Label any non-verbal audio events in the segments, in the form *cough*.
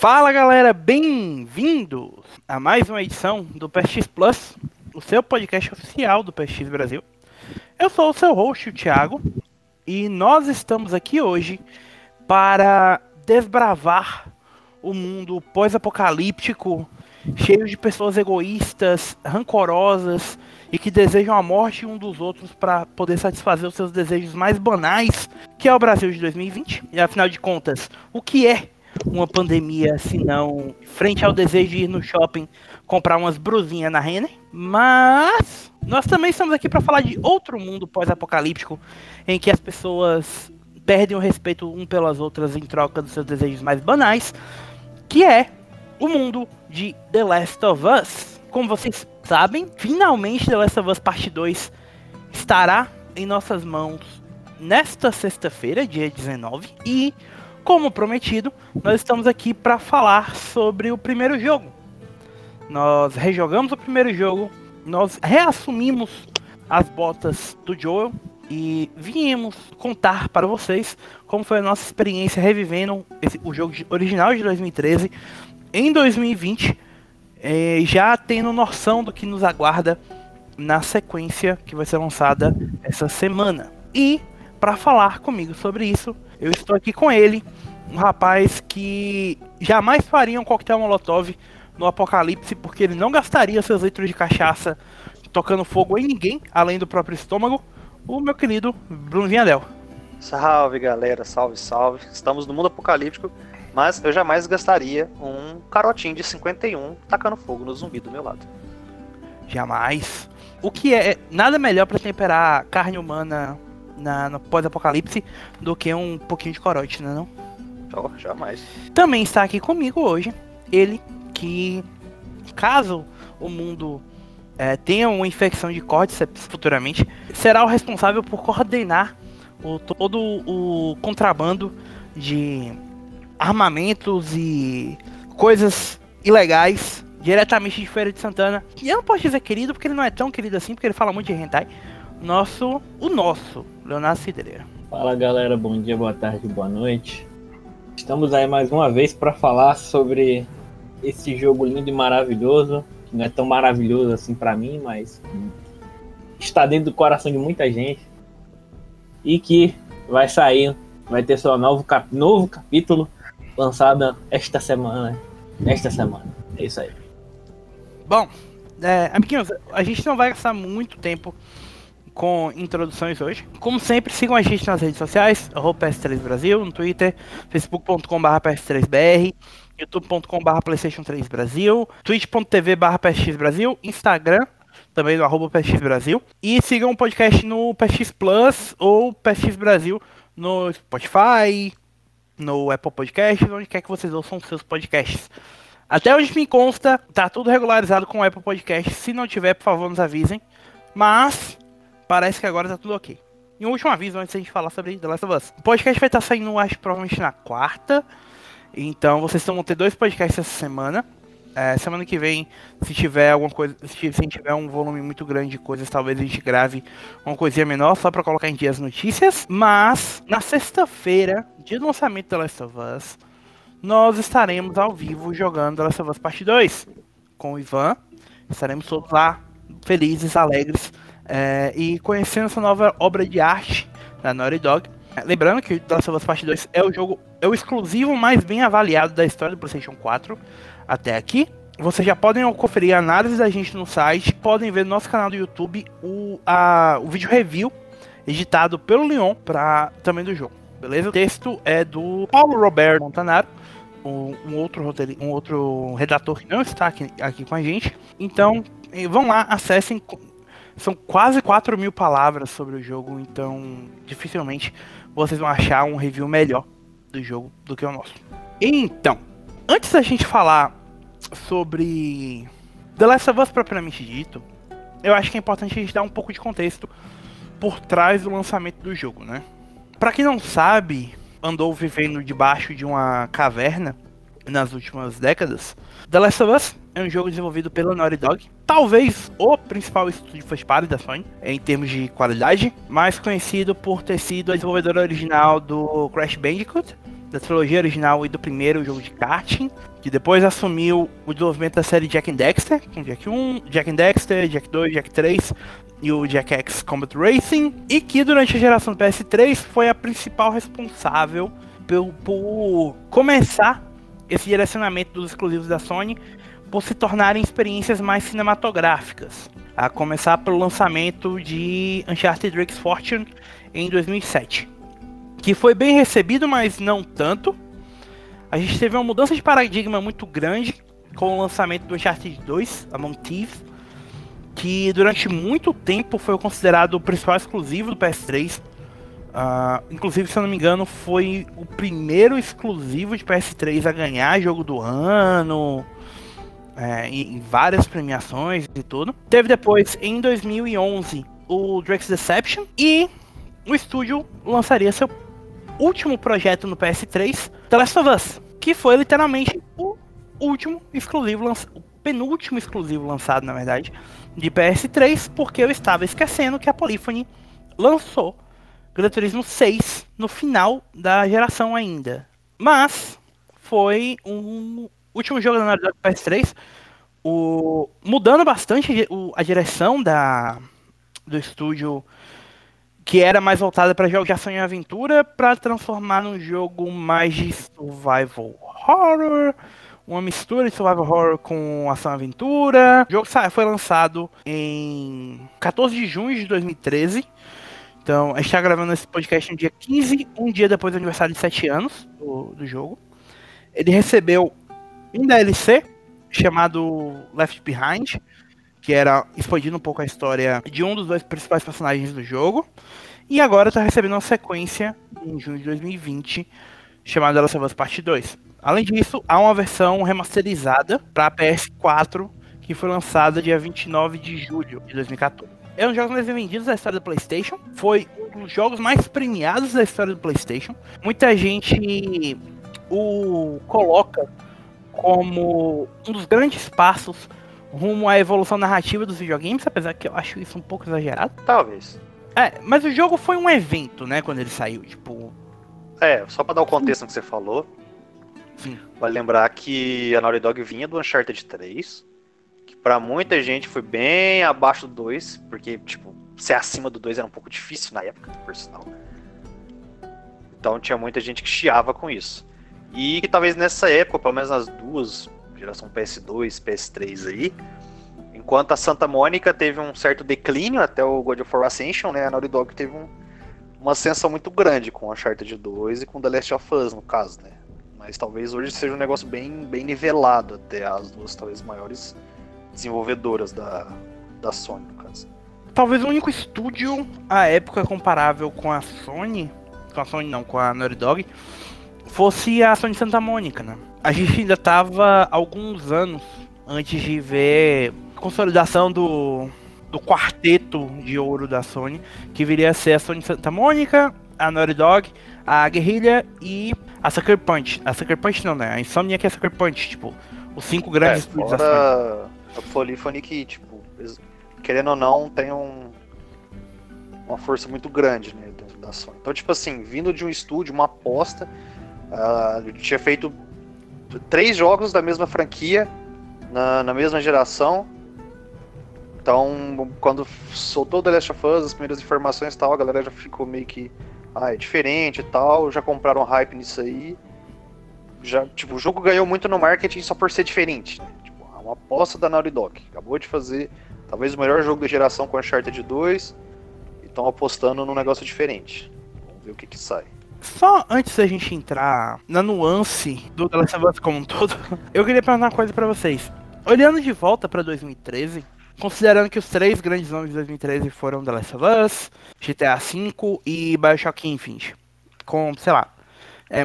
Fala galera, bem-vindos a mais uma edição do PSX Plus, o seu podcast oficial do PSX Brasil. Eu sou o seu host, o Thiago, e nós estamos aqui hoje para desbravar o mundo pós-apocalíptico, cheio de pessoas egoístas, rancorosas e que desejam a morte um dos outros para poder satisfazer os seus desejos mais banais, que é o Brasil de 2020. E afinal de contas, o que é uma pandemia se não frente ao desejo de ir no shopping comprar umas brusinhas na Renner? Mas nós também estamos aqui para falar de outro mundo pós-apocalíptico em que as pessoas perdem o respeito um pelas outras em troca dos seus desejos mais banais, que é o mundo de The Last of Us. Como vocês sabem, finalmente The Last of Us Parte 2 estará em nossas mãos nesta sexta-feira, dia 19, e como prometido, nós estamos aqui para falar sobre o primeiro jogo. Nós rejogamos o primeiro jogo, nós reassumimos as botas do Joel e viemos contar para vocês como foi a nossa experiência revivendo esse, o jogo original de 2013 em 2020, é, já tendo noção do que nos aguarda na sequência que vai ser lançada essa semana. E para falar comigo sobre isso, eu estou aqui com ele, um rapaz que jamais faria um coquetel molotov no apocalipse, porque ele não gastaria seus litros de cachaça tocando fogo em ninguém, além do próprio estômago, o meu querido Bruno Vinhadel. Salve galera, salve, salve. Estamos no mundo apocalíptico, mas eu jamais gastaria um carotinho de 51 tacando fogo no zumbi do meu lado. Jamais. O que é nada melhor para temperar carne humana na, no pós-apocalipse do que um pouquinho de corote, né não? Oh, jamais. Também está aqui comigo hoje ele que, caso o mundo é, tenha uma infecção de córticeps futuramente, será o responsável por coordenar o, todo o contrabando de armamentos e coisas ilegais diretamente de Feira de Santana. E eu não posso dizer querido, porque ele não é tão querido assim, porque ele fala muito de hentai. Nosso, o nosso, Leonardo Cidreira. Fala galera, bom dia, boa tarde, boa noite. Estamos aí mais uma vez para falar sobre esse jogo lindo e maravilhoso, que não é tão maravilhoso assim para mim, mas está dentro do coração de muita gente e que vai sair, vai ter seu novo, cap novo capítulo lançado esta semana, esta semana. É isso aí. Bom, é, amiguinhos, a gente não vai gastar muito tempo com introduções hoje. Como sempre, sigam a gente nas redes sociais, PS3 Brasil, no Twitter, facebook.com.br PS3BR, youtube.com.br PlayStation 3 Brasil, twitch.tv PSX Brasil, Instagram, também no arroba PSX Brasil. E sigam o podcast no PSX Plus ou PSX Brasil no Spotify, no Apple Podcasts, onde quer que vocês ouçam seus podcasts. Até onde me consta, tá tudo regularizado com o Apple Podcasts. Se não tiver, por favor, nos avisem. Mas parece que agora tá tudo ok. E um último aviso antes de a gente falar sobre The Last of Us. O podcast vai estar saindo, acho, provavelmente na quarta. Então vocês vão ter dois podcasts essa semana. É, semana que vem, se tiver alguma coisa, se gente tiver um volume muito grande de coisas, talvez a gente grave uma coisinha menor só para colocar em dia as notícias. Mas na sexta-feira, dia do lançamento da Last of Us, nós estaremos ao vivo jogando The Last of Us Parte 2 com o Ivan. Estaremos todos lá, felizes, alegres é, e conhecendo essa nova obra de arte da Naughty Dog. É, lembrando que Last of Us Part 2 é o jogo, é o exclusivo mais bem avaliado da história do PlayStation 4 até aqui. Vocês já podem conferir a análise da gente no site, podem ver no nosso canal do YouTube o, a, o vídeo review editado pelo Leon para também do jogo. Beleza? O texto é do Paulo Roberto Montanaro, um, um outro roteiro, um outro redator que não está aqui, aqui com a gente. Então, vão lá, acessem. São quase 4 mil palavras sobre o jogo, então dificilmente vocês vão achar um review melhor do jogo do que o nosso. Então, antes da gente falar sobre The Last of Us propriamente dito, eu acho que é importante a gente dar um pouco de contexto por trás do lançamento do jogo, né? Para quem não sabe, andou vivendo debaixo de uma caverna nas últimas décadas. The Last of Us é um jogo desenvolvido pela Naughty Dog, talvez o principal estúdio first party da Sony em termos de qualidade, mais conhecido por ter sido a desenvolvedora original do Crash Bandicoot da trilogia original e do primeiro jogo de karting, que depois assumiu o desenvolvimento da série Jack and Dexter, com Jack 1, Jack and Dexter, Jack 2, Jack 3 e o Jack X Combat Racing, e que durante a geração do PS3 foi a principal responsável por, por começar esse direcionamento dos exclusivos da Sony por se tornarem experiências mais cinematográficas, a começar pelo lançamento de Uncharted Drake's Fortune em 2007, que foi bem recebido, mas não tanto. A gente teve uma mudança de paradigma muito grande com o lançamento do Uncharted 2, Among Thieves, que durante muito tempo foi considerado o principal exclusivo do PS3. Uh, inclusive, se eu não me engano, foi o primeiro exclusivo de PS3 a ganhar jogo do ano, é, em, em, várias premiações e tudo. Teve depois, em 2011, o Drake's Deception e o estúdio lançaria seu último projeto no PS3, The Last of Us, que foi literalmente o último exclusivo, o penúltimo exclusivo lançado, na verdade, de PS3, porque eu estava esquecendo que a Polyphony lançou Gran Turismo 6 no final da geração ainda. Mas foi um último jogo da Naughty Dog PS3, o, mudando bastante a direção da, do estúdio que era mais voltada para jogos de ação e aventura, para transformar num jogo mais de survival horror, uma mistura de survival horror com ação e aventura. O jogo foi lançado em 14 de junho de 2013. Então, a gente está gravando esse podcast no dia 15, um dia depois do aniversário de 7 anos do, do jogo. Ele recebeu um DLC chamado Left Behind, que era expandindo um pouco a história de um dos dois principais personagens do jogo. E agora está recebendo uma sequência em junho de 2020 chamada Last of Us Part 2. Além disso, há uma versão remasterizada para PS4 que foi lançada dia 29 de julho de 2014. É um dos jogos mais vendidos da história do PlayStation. Foi um dos jogos mais premiados da história do PlayStation. Muita gente o coloca como um dos grandes passos rumo à evolução narrativa dos videogames, apesar que eu acho isso um pouco exagerado. Talvez. É, mas o jogo foi um evento, né, quando ele saiu, tipo. É, só pra dar o contexto no que você falou. Sim. Vale lembrar que a Naughty Dog vinha do Uncharted 3, pra muita gente foi bem abaixo do 2, porque, tipo, ser acima do 2 era um pouco difícil na época, por sinal. Então tinha muita gente que chiava com isso. E que talvez nessa época, pelo menos nas duas, geração PS2, PS3 aí, enquanto a Santa Mônica teve um certo declínio até o God of War Ascension, né, a Naughty Dog teve um, uma ascensão muito grande com a Uncharted 2 e com The Last of Us, no caso, né. Mas talvez hoje seja um negócio bem, bem nivelado até as duas, talvez, maiores desenvolvedoras da, da Sony, no caso. Talvez o único estúdio à época comparável com a Sony, com a Sony não, com a Naughty Dog, fosse a Sony Santa Mônica, né? A gente ainda tava alguns anos antes de ver a consolidação do, do quarteto de ouro da Sony, que viria a ser a Sony Santa Mônica, a Naughty Dog, a Guerrilla e a Sucker Punch. A Sucker Punch não, né? A Insomniac é a Sucker Punch, tipo, os cinco grandes é, estúdios da Sony. A Polyphony que, tipo, querendo ou não, tem um, uma força muito grande, né, dentro da Sony. Então, tipo assim, vindo de um estúdio, uma aposta Uh, tinha feito três jogos da mesma franquia na, na mesma geração. Então, quando soltou The Last of Us, as primeiras informações e tal, a galera já ficou meio que. Ah, é diferente e tal. Já compraram hype nisso aí. Já, tipo, o jogo ganhou muito no marketing só por ser diferente. Né? Uma aposta da Naughty Dog. Acabou de fazer talvez o melhor jogo da geração com Uncharted 2. E estão apostando num negócio diferente. Vamos ver o que que sai. Só antes da gente entrar na nuance do The Last of Us como um todo, *laughs* eu queria perguntar uma coisa para vocês. Olhando de volta para 2013, considerando que os três grandes nomes de 2013 foram The Last of Us, GTA V e Bioshock Infinite, com, sei lá, é,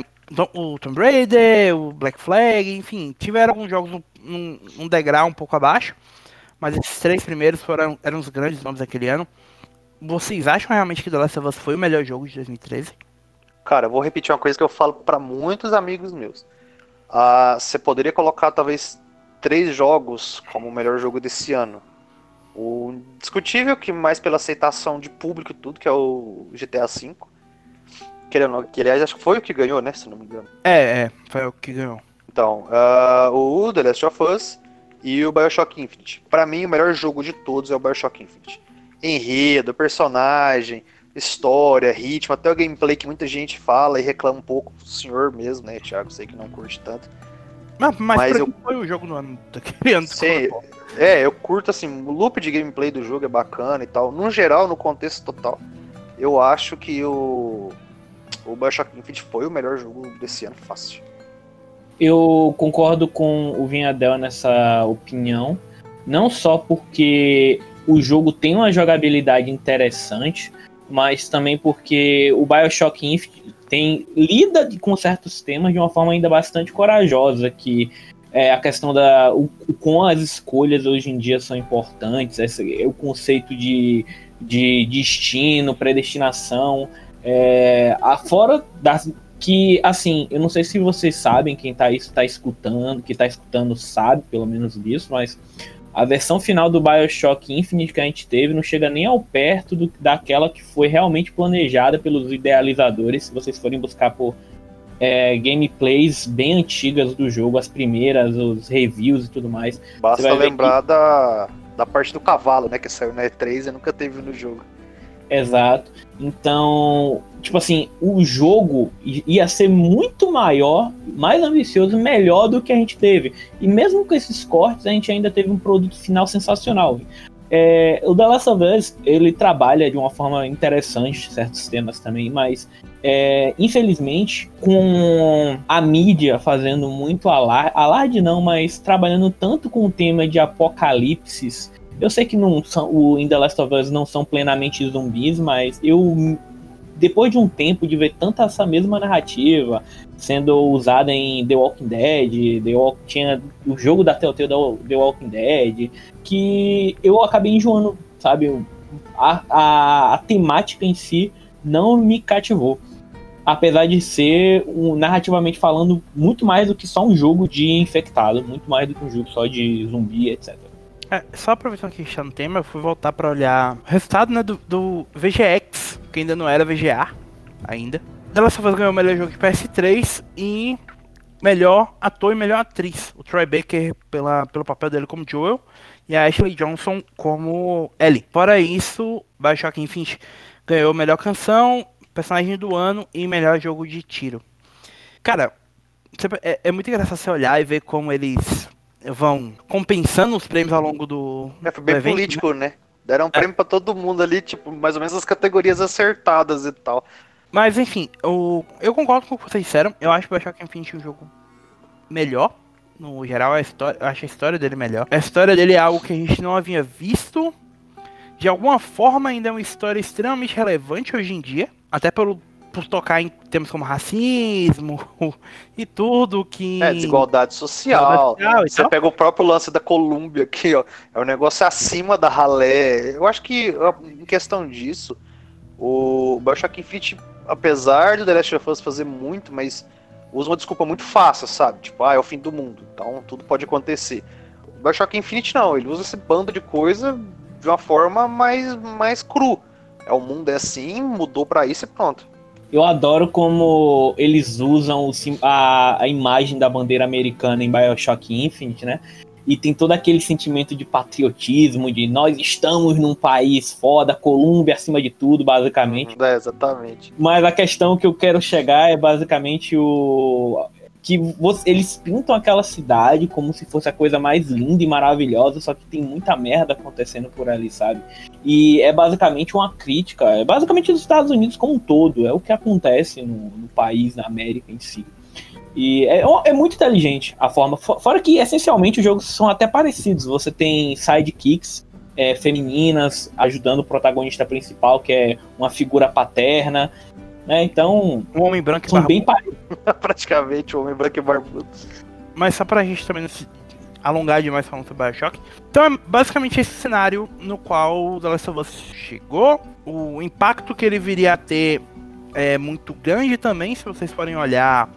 o Tomb Raider, o Black Flag, enfim, tiveram alguns jogos num, num degrau um pouco abaixo, mas esses três primeiros foram eram os grandes nomes daquele ano. Vocês acham realmente que The Last of Us foi o melhor jogo de 2013? Cara, eu vou repetir uma coisa que eu falo para muitos amigos meus. Ah, você poderia colocar talvez três jogos como o melhor jogo desse ano. O discutível, que mais pela aceitação de público e tudo, que é o GTA V. que, ele, que aliás acho que foi o que ganhou, né? Se não me engano. É, é, foi o que ganhou. Então, uh, o The Last of Us e o Bioshock Infinite. Para mim, o melhor jogo de todos é o Bioshock Infinite. Enredo, personagem, história, ritmo, até o gameplay que muita gente fala e reclama um pouco, o senhor mesmo, né, Thiago? Sei que não curte tanto. Mas, mas, mas eu... foi o jogo no ano *laughs* da criança. Sim, é, eu curto assim, o loop de gameplay do jogo é bacana e tal. No geral, no contexto total, eu acho que o, o Bioshock Infinite foi o melhor jogo desse ano, fácil. Eu concordo com o Vinhadel nessa opinião, não só porque o jogo tem uma jogabilidade interessante, mas também porque o Bioshock Infinite tem, lida com certos temas de uma forma ainda bastante corajosa, que é a questão da o, o com as escolhas hoje em dia são importantes, esse, o conceito de, de destino, predestinação, é, a, fora das que assim, eu não sei se vocês sabem, quem tá isso tá escutando, que tá escutando sabe pelo menos disso, mas a versão final do BioShock Infinite que a gente teve não chega nem ao perto do, daquela que foi realmente planejada pelos idealizadores. Se vocês forem buscar por é, gameplays bem antigas do jogo, as primeiras, os reviews e tudo mais. Basta lembrar que... da, da parte do cavalo, né? Que saiu na E3 e nunca teve no jogo. Exato. Então, tipo assim, o jogo ia ser muito maior, mais ambicioso, melhor do que a gente teve. E mesmo com esses cortes, a gente ainda teve um produto final sensacional. É, o The Last of Us, ele trabalha de uma forma interessante certos temas também, mas é, infelizmente, com a mídia fazendo muito alarde, alarde não, mas trabalhando tanto com o tema de apocalipses eu sei que não são, o In The Last of Us não são plenamente zumbis, mas eu depois de um tempo de ver tanta essa mesma narrativa sendo usada em The Walking Dead, The Walk, tinha o jogo da Telltale The Walking Dead, que eu acabei enjoando, sabe? A, a, a temática em si não me cativou. Apesar de ser, um, narrativamente falando, muito mais do que só um jogo de infectado, muito mais do que um jogo só de zumbi, etc. É, só aproveitando que a gente tá no tema, eu fui voltar pra olhar o resultado né, do, do VGX, que ainda não era VGA ainda. The Last of Us ganhou o melhor jogo de PS3 e melhor ator e melhor atriz. O Troy Baker pela, pelo papel dele como Joel e a Ashley Johnson como Ellie. Fora isso, Bioshock Infinite ganhou melhor canção, personagem do ano e melhor jogo de tiro. Cara, é, é muito engraçado você olhar e ver como eles vão compensando os prêmios ao longo do. É, foi bem evento, político, né? né? Deram um prêmio é. pra todo mundo ali, tipo, mais ou menos as categorias acertadas e tal. Mas enfim, eu, eu concordo com o que vocês disseram. Eu acho que o Bioshock Infinite é um jogo melhor. No geral, a história, eu acho a história dele melhor. A história dele é algo que a gente não havia visto. De alguma forma, ainda é uma história extremamente relevante hoje em dia. Até pelo por tocar em temas como racismo *laughs* e tudo que. É, desigualdade social. Você tal. pega o próprio lance da Colômbia aqui, ó. É um negócio acima da ralé. Eu acho que, em questão disso, o Bioshock Infinite, apesar do The Last of Us fazer muito, mas usa uma desculpa muito fácil, sabe? Tipo, ah, é o fim do mundo, então tudo pode acontecer. O Bioshock Infinite não, ele usa esse bando de coisa de uma forma mais, mais cru. É o mundo é assim, mudou para isso e pronto. Eu adoro como eles usam a, a imagem da bandeira americana em Bioshock Infinite, né? E tem todo aquele sentimento de patriotismo, de nós estamos num país foda, Colômbia acima de tudo, basicamente. É, exatamente. Mas a questão que eu quero chegar é basicamente o que você, eles pintam aquela cidade como se fosse a coisa mais linda e maravilhosa, só que tem muita merda acontecendo por ali, sabe? E é basicamente uma crítica, é basicamente os Estados Unidos como um todo, é o que acontece no, no país, na América em si. E é, é, muito inteligente a forma. Fora que, essencialmente, os jogos são até parecidos. Você tem sidekicks é, femininas ajudando o protagonista principal, que é uma figura paterna. Né? Então, um homem branco e são bem *laughs* Praticamente, um homem branco e barbudo. Mas só pra gente também se alongar demais falando sobre Bioshock. Então é basicamente esse cenário no qual o The Last of Us chegou. O impacto que ele viria a ter é muito grande também, se vocês forem olhar.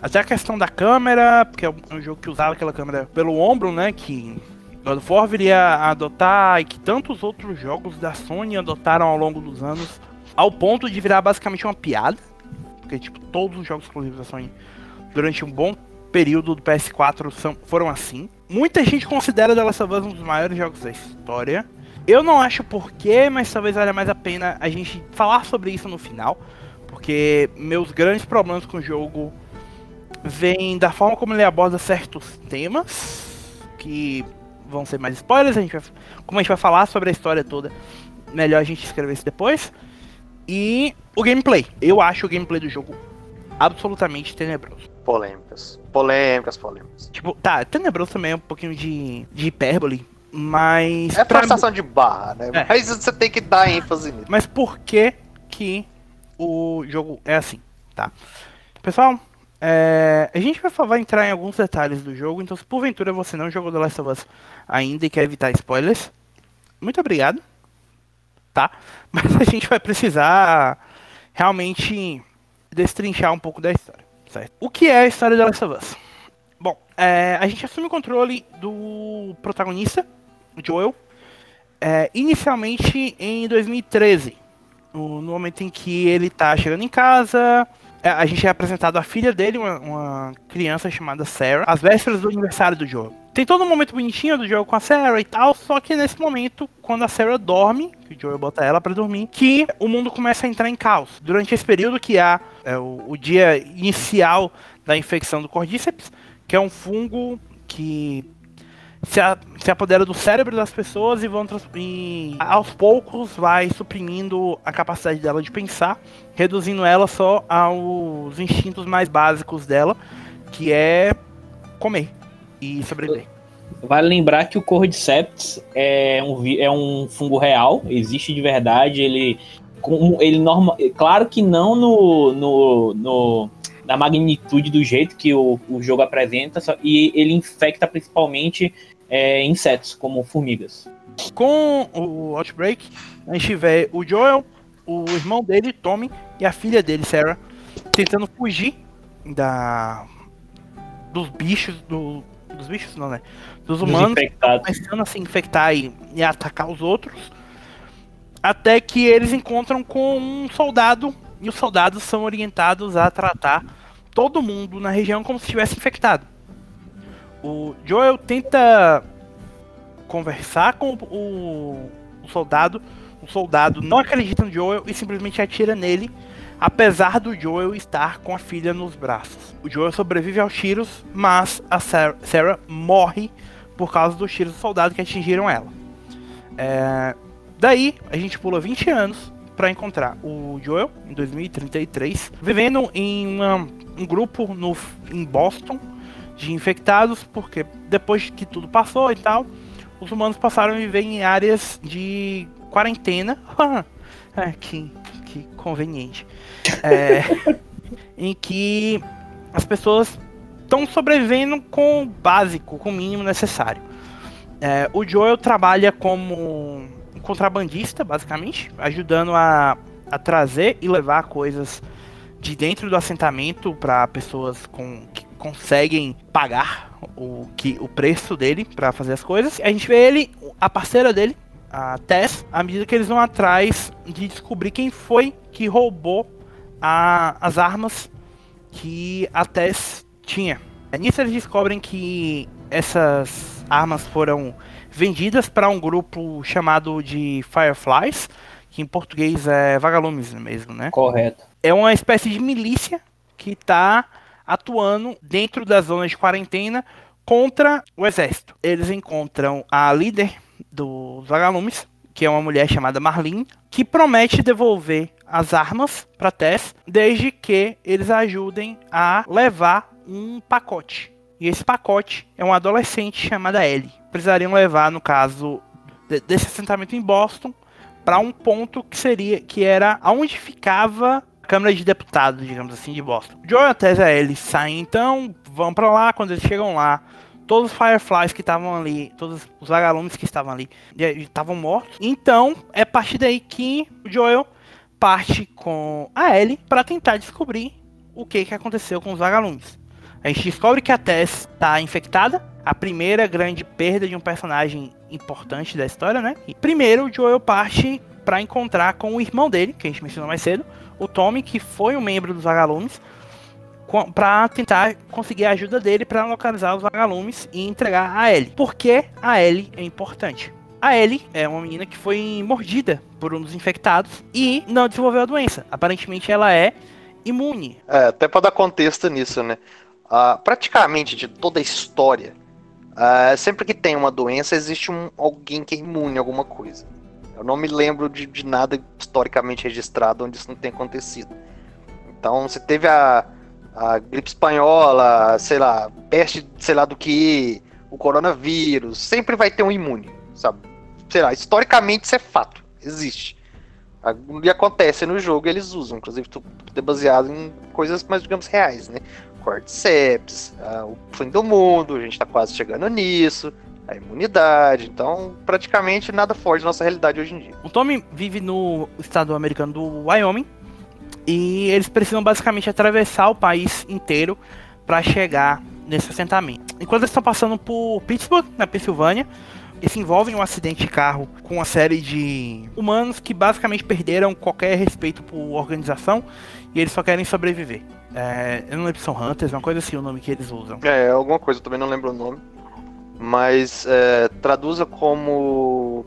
Até a questão da câmera, porque é um jogo que usava aquela câmera pelo ombro, né? Que God of War viria a adotar e que tantos outros jogos da Sony adotaram ao longo dos anos ao ponto de virar basicamente uma piada. porque tipo, todos os jogos exclusivos da Sony durante um bom período do PS4 são, foram assim. Muita gente considera The Last of Us um dos maiores jogos da história. Eu não acho porquê, mas talvez valha mais a pena a gente falar sobre isso no final. Porque meus grandes problemas com o jogo vêm da forma como ele aborda certos temas. Que vão ser mais spoilers. A gente vai, como a gente vai falar sobre a história toda, melhor a gente escrever isso depois. E o gameplay. Eu acho o gameplay do jogo absolutamente tenebroso. Polêmicas. Polêmicas, polêmicas. Tipo, tá, tenebroso também é um pouquinho de, de hipérbole, mas. É pra forçação de barra, né? É. Mas você tem que dar ênfase nisso. Mas por que que o jogo é assim, tá? Pessoal, é, a gente vai, vai entrar em alguns detalhes do jogo, então se porventura você não jogou The Last of Us ainda e quer evitar spoilers, muito obrigado, tá? Mas a gente vai precisar realmente destrinchar um pouco da história, certo? O que é a história The Last of Us? Bom, é, a gente assume o controle do protagonista, Joel, é, inicialmente em 2013, no no momento em que ele tá chegando em casa. É, A gente é apresentado a filha dele, uma, uma criança chamada Sarah, às vésperas do aniversário do Joel. Tem todo um momento bonitinho do Joel com a Sarah e tal, só que nesse momento, quando a Sarah dorme, que o Joel bota ela pra dormir, que o mundo começa a entrar em caos. Durante esse período que há é, o, o dia inicial da infecção do Cordyceps, que é um fungo que se, a- se apodera do cérebro das pessoas e vão e aos poucos vai suprimindo a capacidade dela de pensar, reduzindo ela só aos instintos mais básicos dela, que é comer e sobreviver. Vale lembrar que o Cordyceps é um, é um fungo real, existe de verdade, ele, ele norma, claro que não no, no, no- na magnitude do jeito que o, o jogo apresenta, só- e ele infecta principalmente é, insetos, como formigas. Com o Outbreak, a gente vê o Joel, o irmão dele, Tommy, e a filha dele, Sarah, tentando fugir da dos bichos, do, dos bichos não, né? Dos humanos começando a se infectar e, e atacar os outros. Até que eles encontram com um soldado e os soldados são orientados a tratar todo mundo na região como se estivesse infectado. O Joel tenta conversar com o, o soldado. O soldado não acredita no Joel e simplesmente atira nele, apesar do Joel estar com a filha nos braços. O Joel sobrevive aos tiros, mas a Sarah, Sarah morre por causa dos tiros do soldado que atingiram ela. É, daí, a gente pula 20 anos para encontrar o Joel, em 2033, vivendo em uma- um grupo no, em Boston de infectados, porque depois que tudo passou e tal, os humanos passaram a viver em áreas de quarentena. *laughs* é, que, que conveniente. É, *laughs* em que as pessoas estão sobrevivendo com o básico, com o mínimo necessário. É, o Joel trabalha como um contrabandista, basicamente, ajudando a, a trazer e levar coisas de dentro do assentamento para pessoas com, conseguem pagar o, que, o preço dele para fazer as coisas. A gente vê ele, a parceira dele, a Tess, à medida que eles vão atrás de descobrir quem foi que roubou a- as armas que a Tess tinha. É, Nisso eles descobrem que essas armas foram vendidas para um grupo chamado de Fireflies, que em português é vagalumes mesmo, né? Correto. É uma espécie de milícia que está atuando dentro das zonas de quarentena contra o exército. Eles encontram a líder dos vagalumes, que é uma mulher chamada Marlene, que promete devolver as armas para Tess, desde que eles ajudem a levar um pacote. E esse pacote é uma adolescente chamada Ellie. Precisariam levar, no caso de- desse assentamento em Boston, para um ponto que seria que era aonde ficava Câmara de Deputados, digamos assim, de Boston. Joe e a eles saem então, vão para lá, quando eles chegam lá, todos os Fireflies que estavam ali, todos os vagalumes que estavam ali, estavam mortos. Então, é a partir daí que o Joel parte com a Ellie para tentar descobrir o que, que aconteceu com os vagalumes. A gente descobre que a Tess está infectada, a primeira grande perda de um personagem importante da história, né? E primeiro o Joel parte para encontrar com o irmão dele, que a gente mencionou mais cedo, o Tommy, que foi um membro dos vagalumes, para tentar conseguir a ajuda dele para localizar os vagalumes e entregar a Ellie. Porque a Ellie é importante. A Ellie é uma menina que foi mordida por um dos infectados e não desenvolveu a doença. Aparentemente ela é imune. É, até para dar contexto nisso, né? Uh, praticamente de toda a história, uh, sempre que tem uma doença, existe um, alguém que é imune a alguma coisa. Eu não me lembro de, de nada historicamente registrado onde isso não tenha acontecido. Então, você teve a, a gripe espanhola, sei lá, peste, sei lá do que, o coronavírus, sempre vai ter um imune, sabe? Sei lá, historicamente isso é fato, existe. E acontece no jogo eles usam, inclusive tudo é baseado em coisas mais, digamos, reais, né? Cordyceps, uh, o fim do mundo, a gente tá quase chegando nisso, a imunidade, então praticamente nada foge da nossa realidade hoje em dia. O Tommy vive no estado americano do Wyoming, e eles precisam basicamente atravessar o país inteiro para chegar nesse assentamento. Enquanto eles estão passando por Pittsburgh, na Pensilvânia, eles envolve um acidente de carro com uma série de humanos que basicamente perderam qualquer respeito por organização e eles só querem sobreviver. É, eu não lembro se são Hunters, uma coisa assim o nome que eles usam. É, alguma coisa, eu também não lembro o nome. Mas é, traduza como.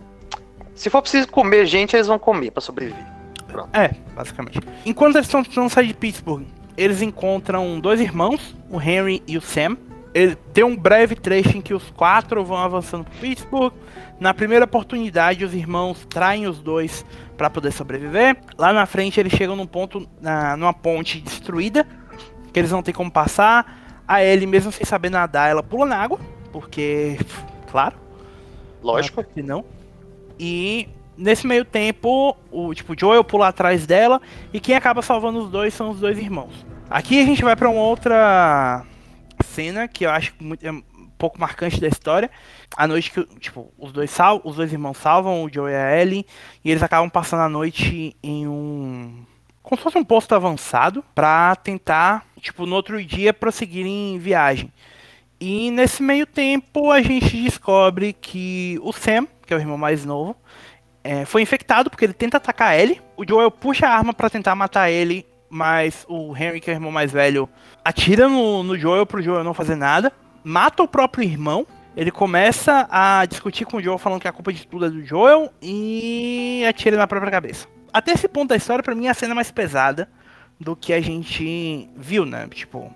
Se for preciso comer gente, eles vão comer para sobreviver. Pronto. É, basicamente. Enquanto eles estão tentando sair de Pittsburgh, eles encontram dois irmãos, o Henry e o Sam. Ele tem um breve trecho em que os quatro vão avançando para Pittsburgh. Na primeira oportunidade, os irmãos traem os dois para poder sobreviver. Lá na frente, eles chegam num ponto, na, numa ponte destruída, que eles não têm como passar. A Ellie, mesmo sem saber nadar, ela pula na água, porque, claro. Lógico. que não. E nesse meio tempo, o tipo Joel pula atrás dela e quem acaba salvando os dois são os dois irmãos. Aqui a gente vai para uma outra cena que eu acho muito, é um pouco marcante da história. A noite que, tipo, os dois sal, os dois irmãos salvam o Joel e a Ellie e eles acabam passando a noite em um como se fosse um posto avançado para tentar, tipo, no outro dia prosseguirem em viagem. E nesse meio tempo a gente descobre que o Sam, que é o irmão mais novo, é, foi infectado porque ele tenta atacar ele. O Joel puxa a arma para tentar matar ele, mas o Henry, que é o irmão mais velho, atira no, no Joel pro Joel não fazer nada. Mata o próprio irmão. Ele começa a discutir com o Joel, falando que a culpa de tudo é do Joel e atira na própria cabeça. Até esse ponto da história, para mim, é a cena mais pesada do que a gente viu, né? Tipo,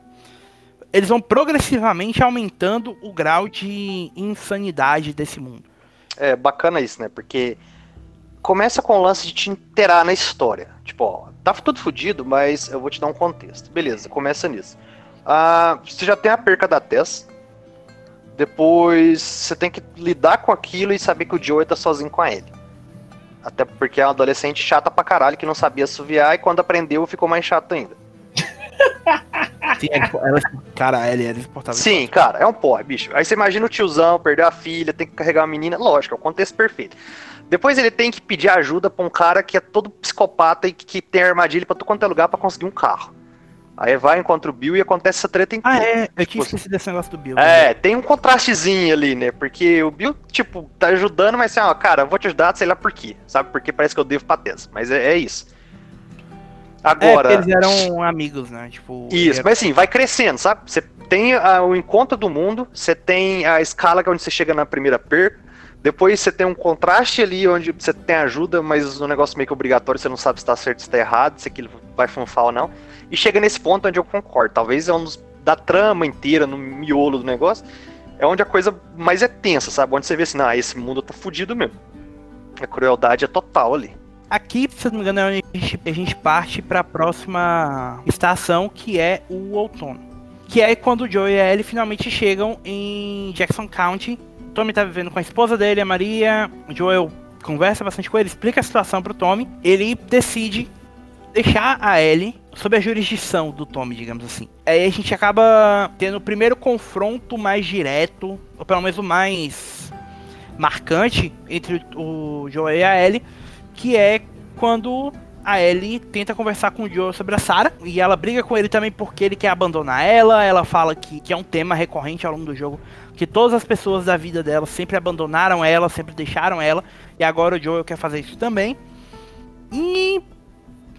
eles vão progressivamente aumentando o grau de insanidade desse mundo. É bacana isso, né? Porque começa com o lance de te inteirar na história. Tipo, ó, tá tudo fodido, mas eu vou te dar um contexto. Beleza, começa nisso. Ah, você já tem a perca da Tess. Depois você tem que lidar com aquilo e saber que o Joey tá sozinho com a Ellie. Até porque é uma adolescente chata pra caralho que não sabia assoviar e quando aprendeu ficou mais chato ainda. *laughs* Sim, é, ela, cara, a Ellie era insuportável. Sim, cara, é um porra, bicho. Aí você imagina o tiozão, perder a filha, tem que carregar a menina. Lógico, é o contexto perfeito. Depois ele tem que pedir ajuda pra um cara que é todo psicopata e que tem armadilha pra todo quanto é lugar pra conseguir um carro. Aí vai, encontra o Bill e acontece essa treta inteira. Ah, é? Eu tinha tipo, esquecido desse negócio do Bill. É, né? tem um contrastezinho ali, né? Porque o Bill, tipo, tá ajudando, mas assim, ó, cara, eu vou te ajudar, sei lá por quê, sabe? Porque parece que eu devo pra Tess, mas é, é isso. Agora. É, eles eram amigos, né? Tipo. Isso, era... mas assim, vai crescendo, sabe? Você tem a, o encontro do mundo, você tem a escala que é onde você chega na primeira perca, depois você tem um contraste ali onde você tem ajuda, mas o um negócio meio que obrigatório, você não sabe se está certo ou se está errado, se aquilo vai funfar ou não. E chega nesse ponto onde eu concordo. Talvez é um dos, da trama inteira, no miolo do negócio, é onde a coisa mais é tensa, sabe? Onde você vê assim, ah, esse mundo tá fudido mesmo. A crueldade é total ali. Aqui, se não me engano, a gente, a gente parte para a próxima estação, que é o outono. Que é quando o Joe e a Ellie finalmente chegam em Jackson County, Tommy tá vivendo com a esposa dele, a Maria. O Joel conversa bastante com ele, explica a situação pro Tommy. Ele decide deixar a Ellie sob a jurisdição do Tommy, digamos assim. Aí a gente acaba tendo o primeiro confronto mais direto, ou pelo menos o mais marcante, entre o Joel e a Ellie, que é quando a Ellie tenta conversar com o Joel sobre a Sarah e ela briga com ele também porque ele quer abandonar ela. Ela fala que, que é um tema recorrente ao longo do jogo, que todas as pessoas da vida dela sempre abandonaram ela, sempre deixaram ela, e agora o Joel quer fazer isso também. E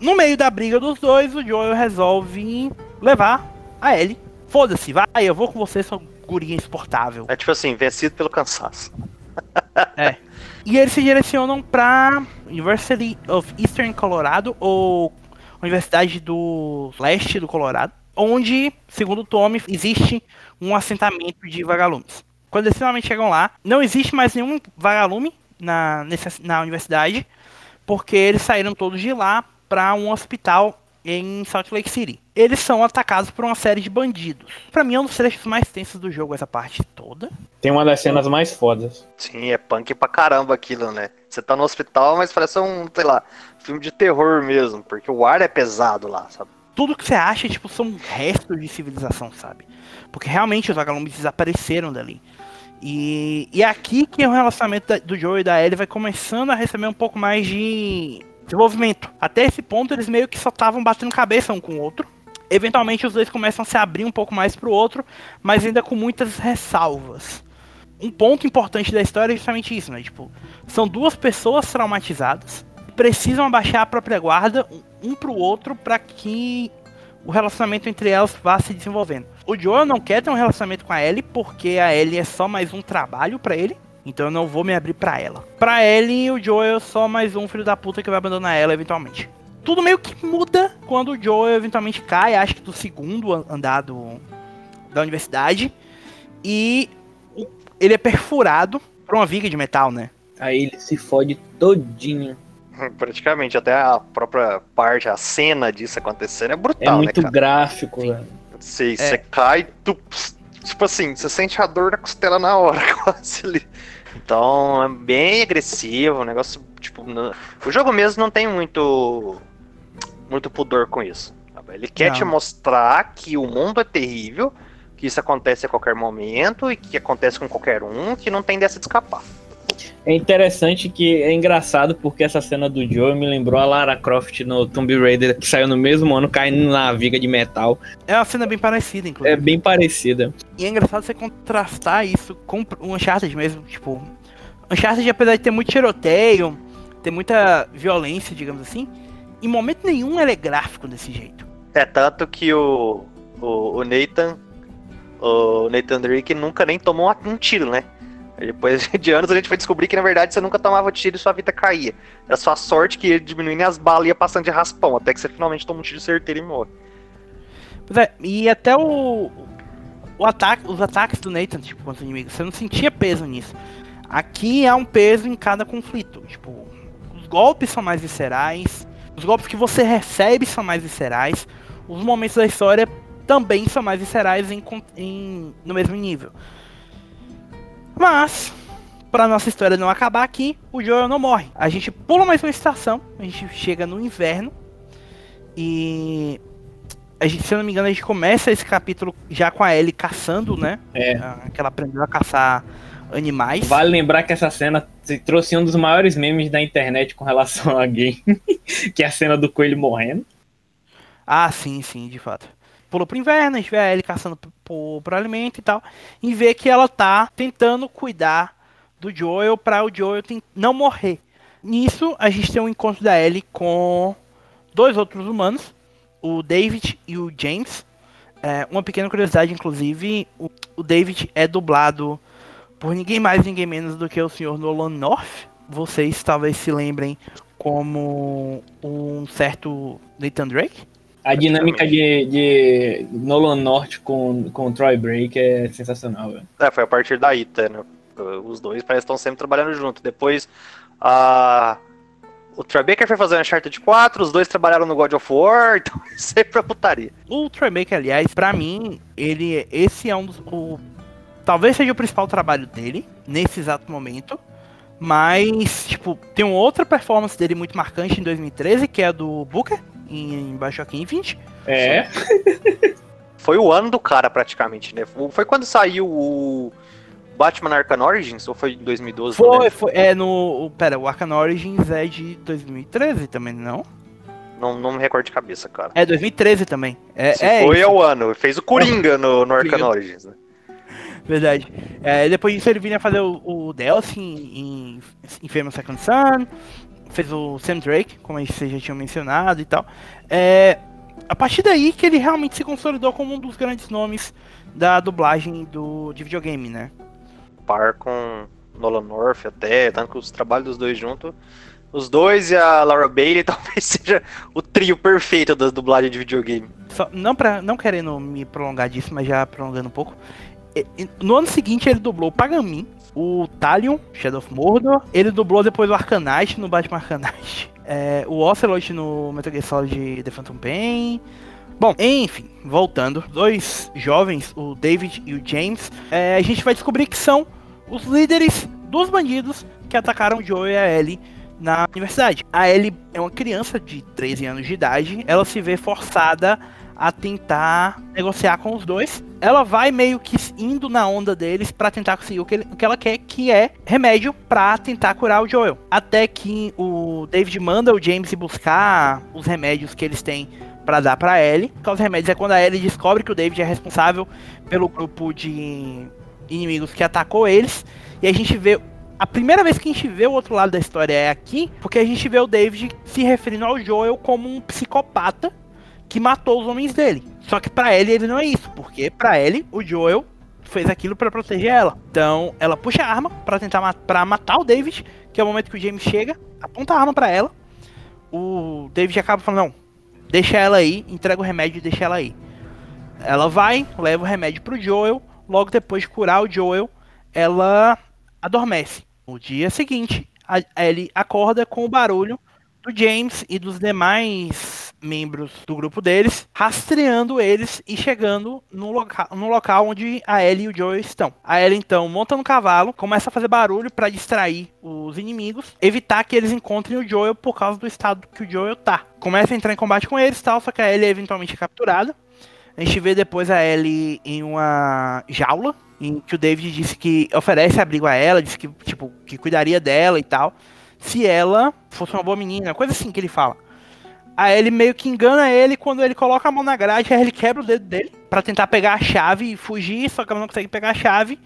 No meio da briga dos dois, o Joel resolve levar a Ellie. Foda-se, vai, eu vou com você, sua guria insuportável. É tipo assim, vencido pelo cansaço. É. *laughs* E eles se direcionam pra University of Eastern Colorado, ou Universidade do Leste do Colorado, onde, segundo Tommy, existe um assentamento de vagalumes. Quando eles finalmente chegam lá, não existe mais nenhum vagalume na, nessa, na universidade, porque eles saíram todos de lá para um hospital em Salt Lake City. Eles são atacados por uma série de bandidos. Pra mim é um dos trechos mais tensos do jogo, essa parte toda. Tem uma das cenas mais fodas. Sim, é punk pra caramba aquilo, né? Você tá no hospital, mas parece um, sei lá, filme de terror mesmo, porque o ar é pesado lá, sabe? Tudo que você acha, tipo, são restos de civilização, sabe? Porque realmente os vagalumes desapareceram dali. E, e é aqui que o relacionamento do Joe e da Ellie vai começando a receber um pouco mais de desenvolvimento. Até esse ponto, eles meio que só estavam batendo cabeça um com o outro. Eventualmente, os dois começam a se abrir um pouco mais pro outro, mas ainda com muitas ressalvas. Um ponto importante da história é justamente isso, né? Tipo, são duas pessoas traumatizadas, precisam abaixar a própria guarda um pro outro para que o relacionamento entre elas vá se desenvolvendo. O Joel não quer ter um relacionamento com a Ellie porque a Ellie é só mais um trabalho para ele. Então eu não vou me abrir pra ela. Pra Ellie, o Joel é só mais um filho da puta que vai abandonar ela eventualmente. Tudo meio que muda quando o Joel eventualmente cai, acho que do segundo andar do, da universidade. E o, ele é perfurado por uma viga de metal, né? Aí ele se fode todinho. *laughs* Praticamente, até a própria parte, a cena disso acontecendo é É brutal, né, muito cara? gráfico, velho. Você, É. você cai, tu, tipo assim, você sente a dor na costela na hora, *laughs* quase ali. Então, é bem agressivo, o negócio, tipo, não- o jogo mesmo não tem muito muito pudor com isso. sabe? Ele quer Não. te mostrar que o mundo é terrível, que isso acontece a qualquer momento e que acontece com qualquer um, que não tem dessa de escapar. É interessante que é engraçado porque essa cena do Joe me lembrou a Lara Croft no Tomb Raider, que saiu no mesmo ano, caindo na viga de metal. É uma cena bem parecida, É inclusive. bem parecida. E é engraçado você contrastar isso com o Uncharted mesmo, tipo... Uncharted, apesar de ter muito tiroteio, ter muita violência, digamos assim, em momento nenhum ele é gráfico desse jeito. É tanto que o, o, o Nathan, o Nathan Drake nunca nem tomou um tiro, né? Depois *laughs* de anos a gente foi descobrir que na verdade você nunca tomava tiro e sua vida caía. Era só a sorte que ia diminuindo e as balas iam passando de raspão, até que você finalmente toma um tiro certeiro e morre. É, e até o, o ataque, os ataques do Nathan, tipo, contra os inimigos, você não sentia peso nisso. Aqui há um peso em cada conflito. Tipo, os golpes são mais viscerais, os golpes que você recebe são mais viscerais, os momentos da história também são mais viscerais em, em- no mesmo nível. Mas, pra nossa história não acabar aqui, o Joel não morre. A gente pula mais uma estação, a gente chega no inverno e a gente, se eu não me engano, a gente começa esse capítulo já com a Ellie caçando, né? É. Ah, Que ela aprendeu a caçar animais. Vale lembrar que essa cena se trouxe um dos maiores memes da internet com relação a game, *laughs* que é a cena do coelho morrendo. Ah, sim, sim, de fato. Pulou pro inverno, a gente vê a Ellie caçando por, por, alimento e tal. E vê que ela tá tentando cuidar do Joel pra o Joel não morrer. Nisso, a gente tem um encontro da Ellie com dois outros humanos, o David e o James. É, uma pequena curiosidade, inclusive, o, o David é dublado por ninguém mais, ninguém menos do que o senhor Nolan North. Vocês talvez se lembrem como um certo Nathan Drake. A dinâmica de, de Nolan North com, com Troy Break é sensacional, velho. É, foi a partir daí, tá, né? Os dois parecem que estão sempre trabalhando junto. Depois, a... o Troy Baker foi fazer Uncharted 4, os dois trabalharam no God of War, *laughs* então sempre a putaria. O Troy Baker, aliás, pra mim, ele esse é um dos o, talvez seja o principal trabalho dele nesse exato momento. Mas, tipo, tem uma outra performance dele muito marcante em 2013, que é a do Booker em Bioshock Infinite. É, *laughs* Foi o ano do cara, praticamente, né? Foi quando saiu o Batman Arkham Origins, ou foi em 2012? não Foi, foi, é no, pera, o Arkham Origins é de 2013 também, não? Não, não me recordo de cabeça, cara. É 2013 também. É, Se é foi, isso. é o ano. Fez o Coringa *laughs* no, no Arkham. Origins, né? Verdade. É, depois disso ele vinha fazer o, o Delcy em, em Infamous Second Son. fez o Sam Drake, como vocês já tinham mencionado e tal. É, a partir daí que ele realmente se consolidou como um dos grandes nomes da dublagem do, de videogame, né? Par com Nolan North até, tanto que os trabalhos dos dois juntos. Os dois e a Laura Bailey *laughs* talvez seja o trio perfeito das dublagens de videogame. Só, não, pra, não querendo me prolongar disso, mas já prolongando um pouco. No ano seguinte ele dublou o Pagamin, o Talion, Shadow of Mordor. Ele dublou depois o Arcanite no Batman Arcanite. *laughs* É, o Ocelot no Metal Gear Solid The Phantom Pain. Bom, enfim, voltando. Dois jovens, o David e o James, é, a gente vai descobrir que são os líderes dos bandidos que atacaram Joe e a Ellie na universidade. A Ellie é uma criança de 13 anos de idade. Ela se vê forçada a tentar negociar com os dois. Ela vai meio que indo na onda deles para tentar conseguir o que, ele, o que, ela quer, que é remédio para tentar curar o Joel. Até que o David manda o James buscar os remédios que eles têm para dar para Ellie. Os remédios é quando a Ellie descobre que o David é responsável pelo grupo de inimigos que atacou eles. E a gente vê a primeira vez que a gente vê o outro lado da história é aqui, porque a gente vê o David se referindo ao Joel como um psicopata que matou os homens dele. Só que para ele ele não é isso, porque para ele o Joel fez aquilo para proteger ela. Então ela puxa a arma para tentar pra matar o David, que é o momento que o James chega, aponta a arma para ela. O David acaba falando: não, deixa ela aí, entrega o remédio e deixa ela aí. Ela vai, leva o remédio pro Joel. Logo depois de curar o Joel, ela adormece. No dia seguinte, a Ellie acorda com o barulho do James e dos demais membros do grupo deles, rastreando eles e chegando no, loca no local onde a Ellie e o Joel estão. A Ellie então monta no cavalo, começa a fazer barulho para distrair os inimigos, evitar que eles encontrem o Joel por causa do estado que o Joel tá. Começa a entrar em combate com eles, tal, só que a Ellie é eventualmente capturada. A gente vê depois a Ellie em uma jaula, em que o David disse que oferece abrigo a ela, disse que tipo que cuidaria dela e tal, se ela fosse uma boa menina, coisa assim que ele fala. Aí ele meio que engana ele quando ele coloca a mão na grade, aí ele quebra o dedo dele para tentar pegar a chave e fugir, só que ela não consegue pegar a chave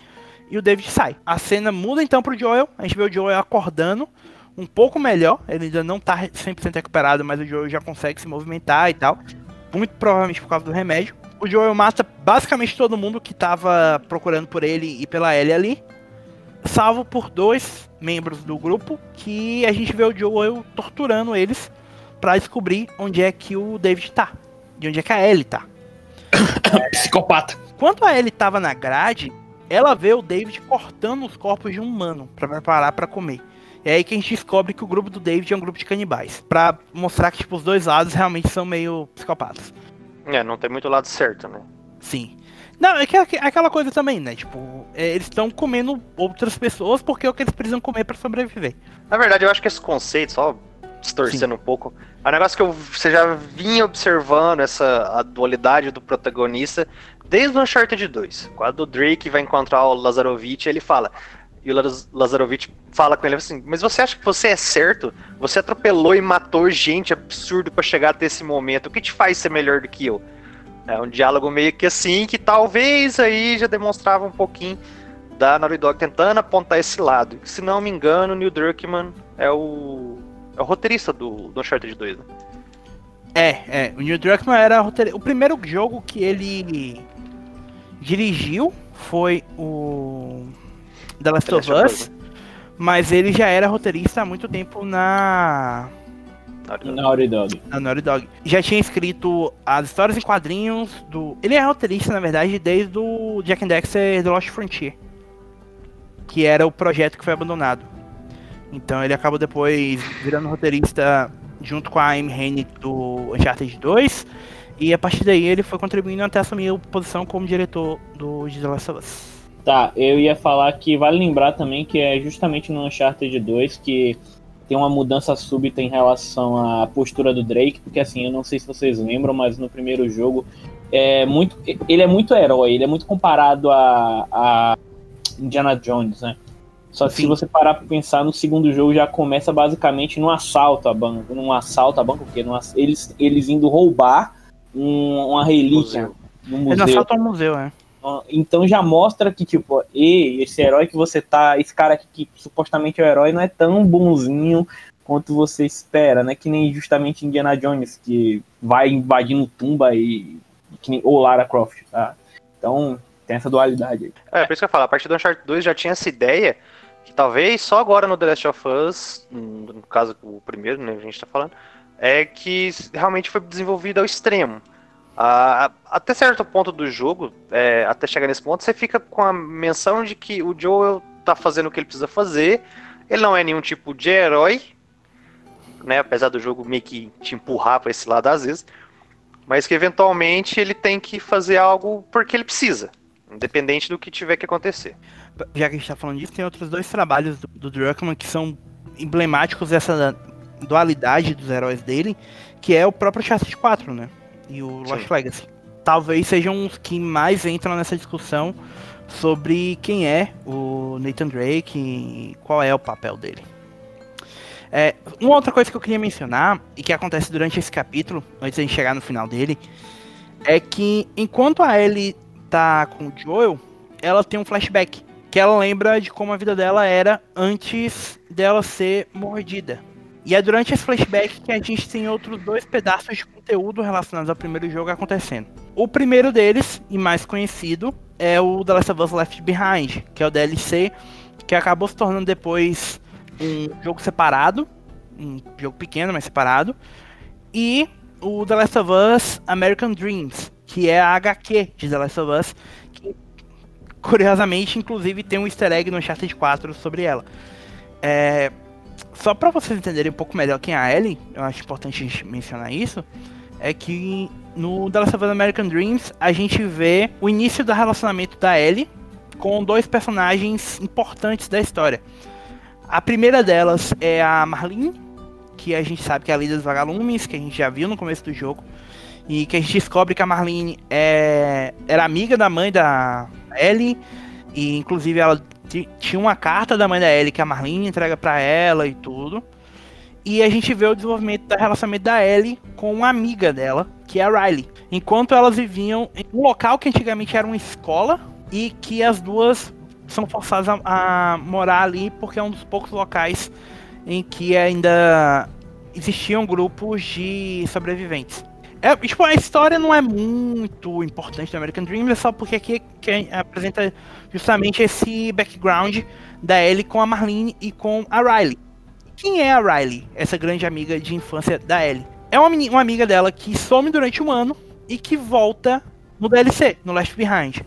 e o David sai. A cena muda então pro Joel, a gente vê o Joel acordando um pouco melhor, ele ainda não tá 100% recuperado, mas o Joel já consegue se movimentar e tal, muito provavelmente por causa do remédio. O Joel mata basicamente todo mundo que tava procurando por ele e pela Ellie ali, salvo por dois membros do grupo que a gente vê o Joel torturando eles para descobrir onde é que o David tá. De onde é que a Ellie tá. *coughs* Psicopata. Quando a Ellie tava na grade, ela vê o David cortando os corpos de um humano para preparar para comer. É aí que a gente descobre que o grupo do David é um grupo de canibais. Pra mostrar que, tipo, os dois lados realmente são meio psicopatas. É, não tem muito lado certo, né? Sim. Não, é, que, é aquela coisa também, né? Tipo, é, eles estão comendo outras pessoas porque é o que eles precisam comer para sobreviver. Na verdade, eu acho que esse conceito, só distorcendo Sim. um pouco. É um negócio que eu, você já vinha observando essa a dualidade do protagonista desde o Uncharted 2. Quando o Drake vai encontrar o Lazarovich, ele fala. E o Lazarovich fala com ele assim: Mas você acha que você é certo? Você atropelou e matou gente absurdo para chegar até esse momento. O que te faz ser melhor do que eu? É um diálogo meio que assim, que talvez aí já demonstrava um pouquinho da Naughty Dog tentando apontar esse lado. Se não me engano, o Neil Druckmann é o é o roteirista do, do Uncharted 2, né? É, é. O Neil Druckmann era roteirista. O primeiro jogo que ele dirigiu foi o The Last of Us, né? mas ele já era roteirista há muito tempo na Naughty Dog. Na Naughty Dog. Já tinha escrito as histórias em quadrinhos do. Ele é roteirista, na verdade, desde o Jack and Dexter The Lost Frontier. Que era o projeto que foi abandonado. Então ele acabou depois virando roteirista junto com a Amy Hennig do Uncharted 2. E a partir daí ele foi contribuindo até assumir a posição como diretor do The Last of Us. Tá, eu ia falar que vale lembrar também que é justamente no Uncharted 2 que tem uma mudança súbita em relação à postura do Drake, porque assim, eu não sei se vocês lembram, mas no primeiro jogo é muito, ele é muito herói, ele é muito comparado a, a Indiana Jones, né? Só que Sim. se você parar para pensar, no segundo jogo já começa basicamente num assalto a banco. Num assalto a banco, porque eles, eles indo roubar um, uma relíquia no museu. Eles assaltam um museu, é. Então já mostra que, tipo, e esse herói que você tá, esse cara aqui que supostamente é o herói, não é tão bonzinho quanto você espera, né? Que nem justamente Indiana Jones, que vai invadindo tumba e. Que nem, ou Lara Croft, tá? Então, tem essa dualidade aí. É, por isso que eu falo, a partir do Uncharted 2 já tinha essa ideia que talvez só agora no The Last of Us, no caso o primeiro, né, a gente tá falando, é que realmente foi desenvolvido ao extremo. Ah, até certo ponto do jogo, é, até chegar nesse ponto, você fica com a menção de que o Joel tá fazendo o que ele precisa fazer, ele não é nenhum tipo de herói, né, apesar do jogo meio que te empurrar para esse lado às vezes, mas que eventualmente ele tem que fazer algo porque ele precisa, independente do que tiver que acontecer. Já que a gente tá falando disso, tem outros dois trabalhos do, do Druckmann que são emblemáticos dessa dualidade dos heróis dele, que é o próprio Chassis 4, né? e o Lost Sim. Legacy. Talvez sejam os que mais entram nessa discussão sobre quem é o Nathan Drake e qual é o papel dele. É, uma outra coisa que eu queria mencionar e que acontece durante esse capítulo, antes de a gente chegar no final dele, é que enquanto a Ellie tá com o Joel, ela tem um flashback que ela lembra de como a vida dela era antes dela ser mordida. E é durante esse flashback que a gente tem outros dois pedaços de conteúdo relacionados ao primeiro jogo acontecendo. O primeiro deles, e mais conhecido, é o The Last of Us Left Behind, que é o DLC que acabou se tornando depois um jogo separado, um jogo pequeno, mas separado, e o The Last of Us American Dreams, que é a HQ de The Last of Us, curiosamente, inclusive, tem um easter egg no Uncharted 4 sobre ela. É, só para vocês entenderem um pouco melhor quem é a Ellie, eu acho importante mencionar isso, é que no The Last of Us American Dreams a gente vê o início do relacionamento da Ellie com dois personagens importantes da história. A primeira delas é a Marlene, que a gente sabe que é a líder dos vagalumes, que a gente já viu no começo do jogo, e que a gente descobre que a Marlene é, era amiga da mãe da Ellie, e inclusive ela tinha uma carta da mãe da Ellie que a Marlene entrega para ela e tudo. E a gente vê o desenvolvimento da relacionamento da Ellie com uma amiga dela, que é a Riley. Enquanto elas viviam em um local que antigamente era uma escola e que as duas são forçadas a, a morar ali porque é um dos poucos locais em que ainda existiam grupos de sobreviventes. É, tipo, a história não é muito importante do American Dream, é só porque aqui que apresenta justamente esse background da Ellie com a Marlene e com a Riley. Quem é a Riley, essa grande amiga de infância da Ellie? É uma, uma amiga dela que some durante um ano e que volta no DLC, no Left Behind.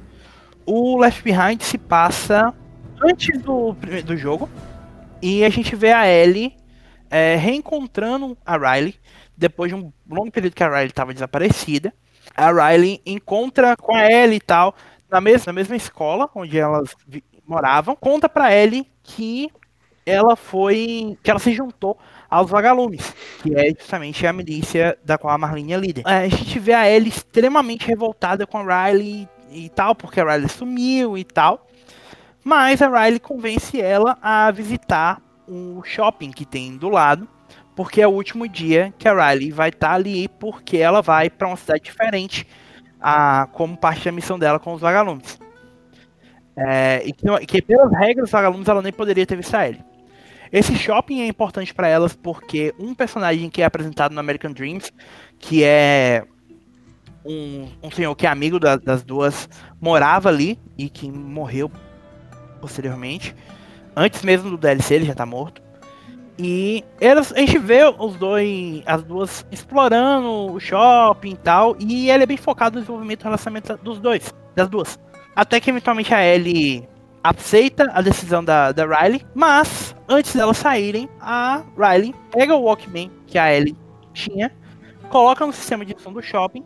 O Left Behind se passa antes do, do jogo e a gente vê a Ellie é, reencontrando a Riley depois de um longo período que a Riley estava desaparecida. A Riley encontra com a Ellie e tal, na mesma, na mesma escola onde elas moravam, conta para Ellie que ela foi. que ela se juntou aos vagalumes, que é justamente a milícia da qual a Marlene é líder. É, a gente vê a Ellie extremamente revoltada com a Riley e tal, porque a Riley sumiu e tal. Mas a Riley convence ela a visitar o shopping que tem do lado, porque é o último dia que a Riley vai estar tá ali, porque ela vai para uma cidade diferente a, como parte da missão dela com os vagalumes. É, e que, que, pelas regras dos vagalumes ela nem poderia ter visto a ele. Esse shopping é importante para elas porque um personagem que é apresentado no American Dreams, que é um, um senhor que é amigo da, das duas, morava ali e que morreu posteriormente. Antes mesmo do DLC, ele já tá morto. E elas, a gente vê os dois, as duas explorando o shopping e tal, e ele é bem focado no desenvolvimento do relacionamento dos dois, das duas. Até que eventualmente a Ellie aceita a decisão da, da Riley, mas antes delas saírem, a Riley pega o Walkman que a Ellie tinha, coloca no sistema de som do shopping,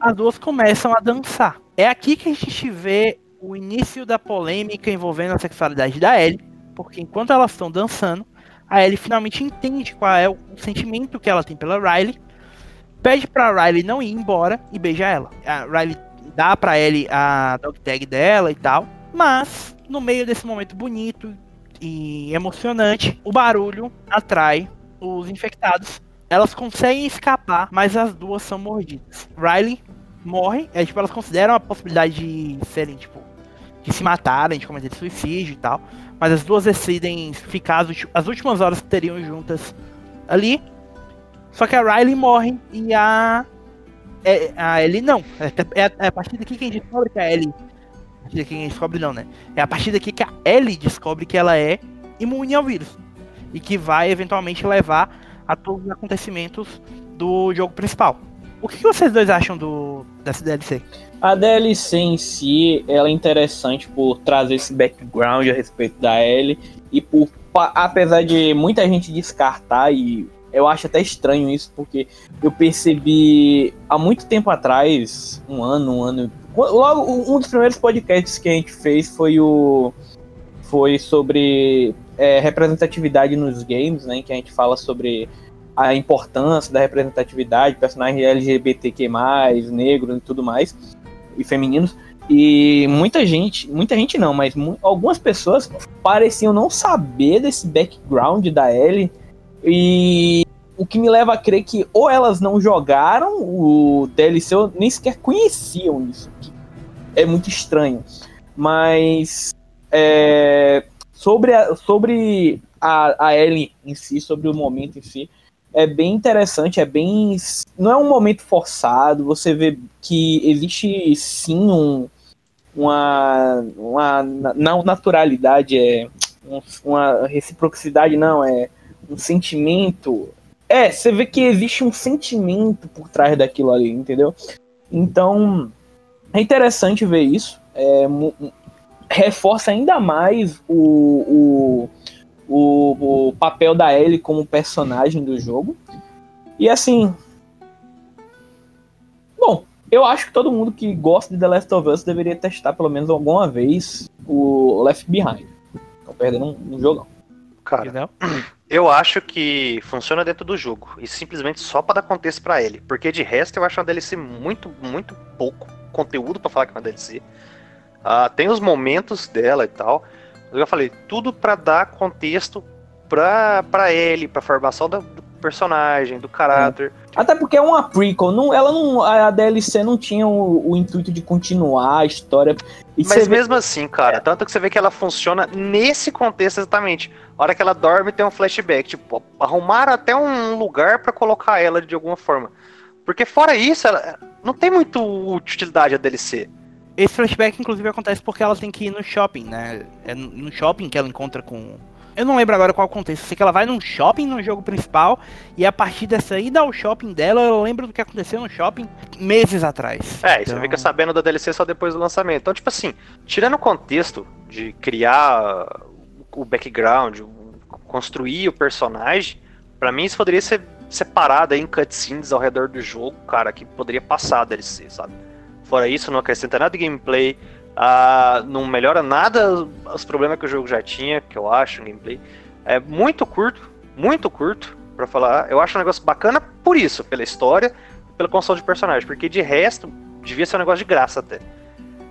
as duas começam a dançar. É aqui que a gente vê o início da polêmica envolvendo a sexualidade da Ellie, porque enquanto elas estão dançando, a Ellie finalmente entende qual é o sentimento que ela tem pela Riley, pede pra Riley não ir embora e beija ela. A Riley dá pra Ellie a dog tag dela e tal, mas no meio desse momento bonito e emocionante, o barulho atrai os infectados. Elas conseguem escapar, mas as duas são mordidas. Riley morre, é, tipo, elas consideram a possibilidade de serem, tipo, de se matarem, de cometer suicídio e tal. Mas as duas decidem ficar as, as últimas horas que teriam juntas ali. Só que a Riley morre e a. É, a Ellie não. É, é, é, a partir daqui que a gente descobre que a Ellie. A partir daqui que a gente descobre não, né? É a partir daqui que a Ellie descobre que ela é imune ao vírus. E que vai eventualmente levar a todos os acontecimentos do jogo principal. O que vocês dois acham do dessa DLC? A DLC em si, ela é interessante por trazer esse background a respeito da Ellie e por apesar de muita gente descartar e eu acho até estranho isso, porque eu percebi há muito tempo atrás, um ano, um ano. Logo, um dos primeiros podcasts que a gente fez foi o. Foi sobre é, representatividade nos games, né? Que a gente fala sobre a importância da representatividade, personagens LGBTQ, negros e tudo mais, e femininos. E muita gente, muita gente não, mas algumas pessoas pareciam não saber desse background da Ellie e o que me leva a crer que ou elas não jogaram o DLC ou nem sequer conheciam isso. É muito estranho. Mas é, sobre, a, sobre a, a Ellie em si, sobre o momento em si, é bem interessante, é bem. Não é um momento forçado, você vê que existe sim um, uma, uma não naturalidade, é uma reciprocidade, não, é um sentimento. É, você vê que existe um sentimento por trás daquilo ali, entendeu? Então, é interessante ver isso. É, reforça ainda mais o, o, o, o papel da Ellie como personagem do jogo. E assim. Bom, eu acho que todo mundo que gosta de The Last of Us deveria testar pelo menos alguma vez o Left Behind. Estão perdendo um, um jogão. Cara, *clears throat* eu acho que funciona dentro do jogo. E simplesmente só para dar contexto para ele. Porque de resto eu acho uma DLC muito, muito pouco conteúdo para falar que é uma DLC. Uh, ah, tem os momentos dela e tal. Eu já falei, tudo para dar contexto pra, pra ele, pra formação do, do personagem, do caráter. É. Até porque é uma prequel, não, ela não, a DLC não tinha o, o intuito de continuar a história. E Mas mesmo vê... assim, cara, é. tanto que você vê que ela funciona nesse contexto exatamente. A hora que ela dorme tem um flashback, tipo, arrumaram até um lugar para colocar ela de alguma forma. Porque fora isso, ela não tem muito utilidade a DLC. Esse flashback, inclusive, acontece porque ela tem que ir no shopping, né? É no shopping que ela encontra com eu não lembro agora qual o contexto. Eu sei que ela vai num shopping no jogo principal e a partir dessa ida ao shopping dela, eu lembro do que aconteceu no shopping meses atrás. É, então... você fica sabendo da DLC só depois do lançamento. Então, tipo assim, tirando o contexto de criar o background, construir o personagem, para mim isso poderia ser separado em cutscenes ao redor do jogo, cara, que poderia passar a DLC, sabe? Fora isso, não acrescenta nada de gameplay, Uh, não melhora nada os problemas que o jogo já tinha, que eu acho, gameplay. É muito curto, muito curto, para falar. Eu acho um negócio bacana por isso, pela história pela construção de personagem, porque de resto, devia ser um negócio de graça até.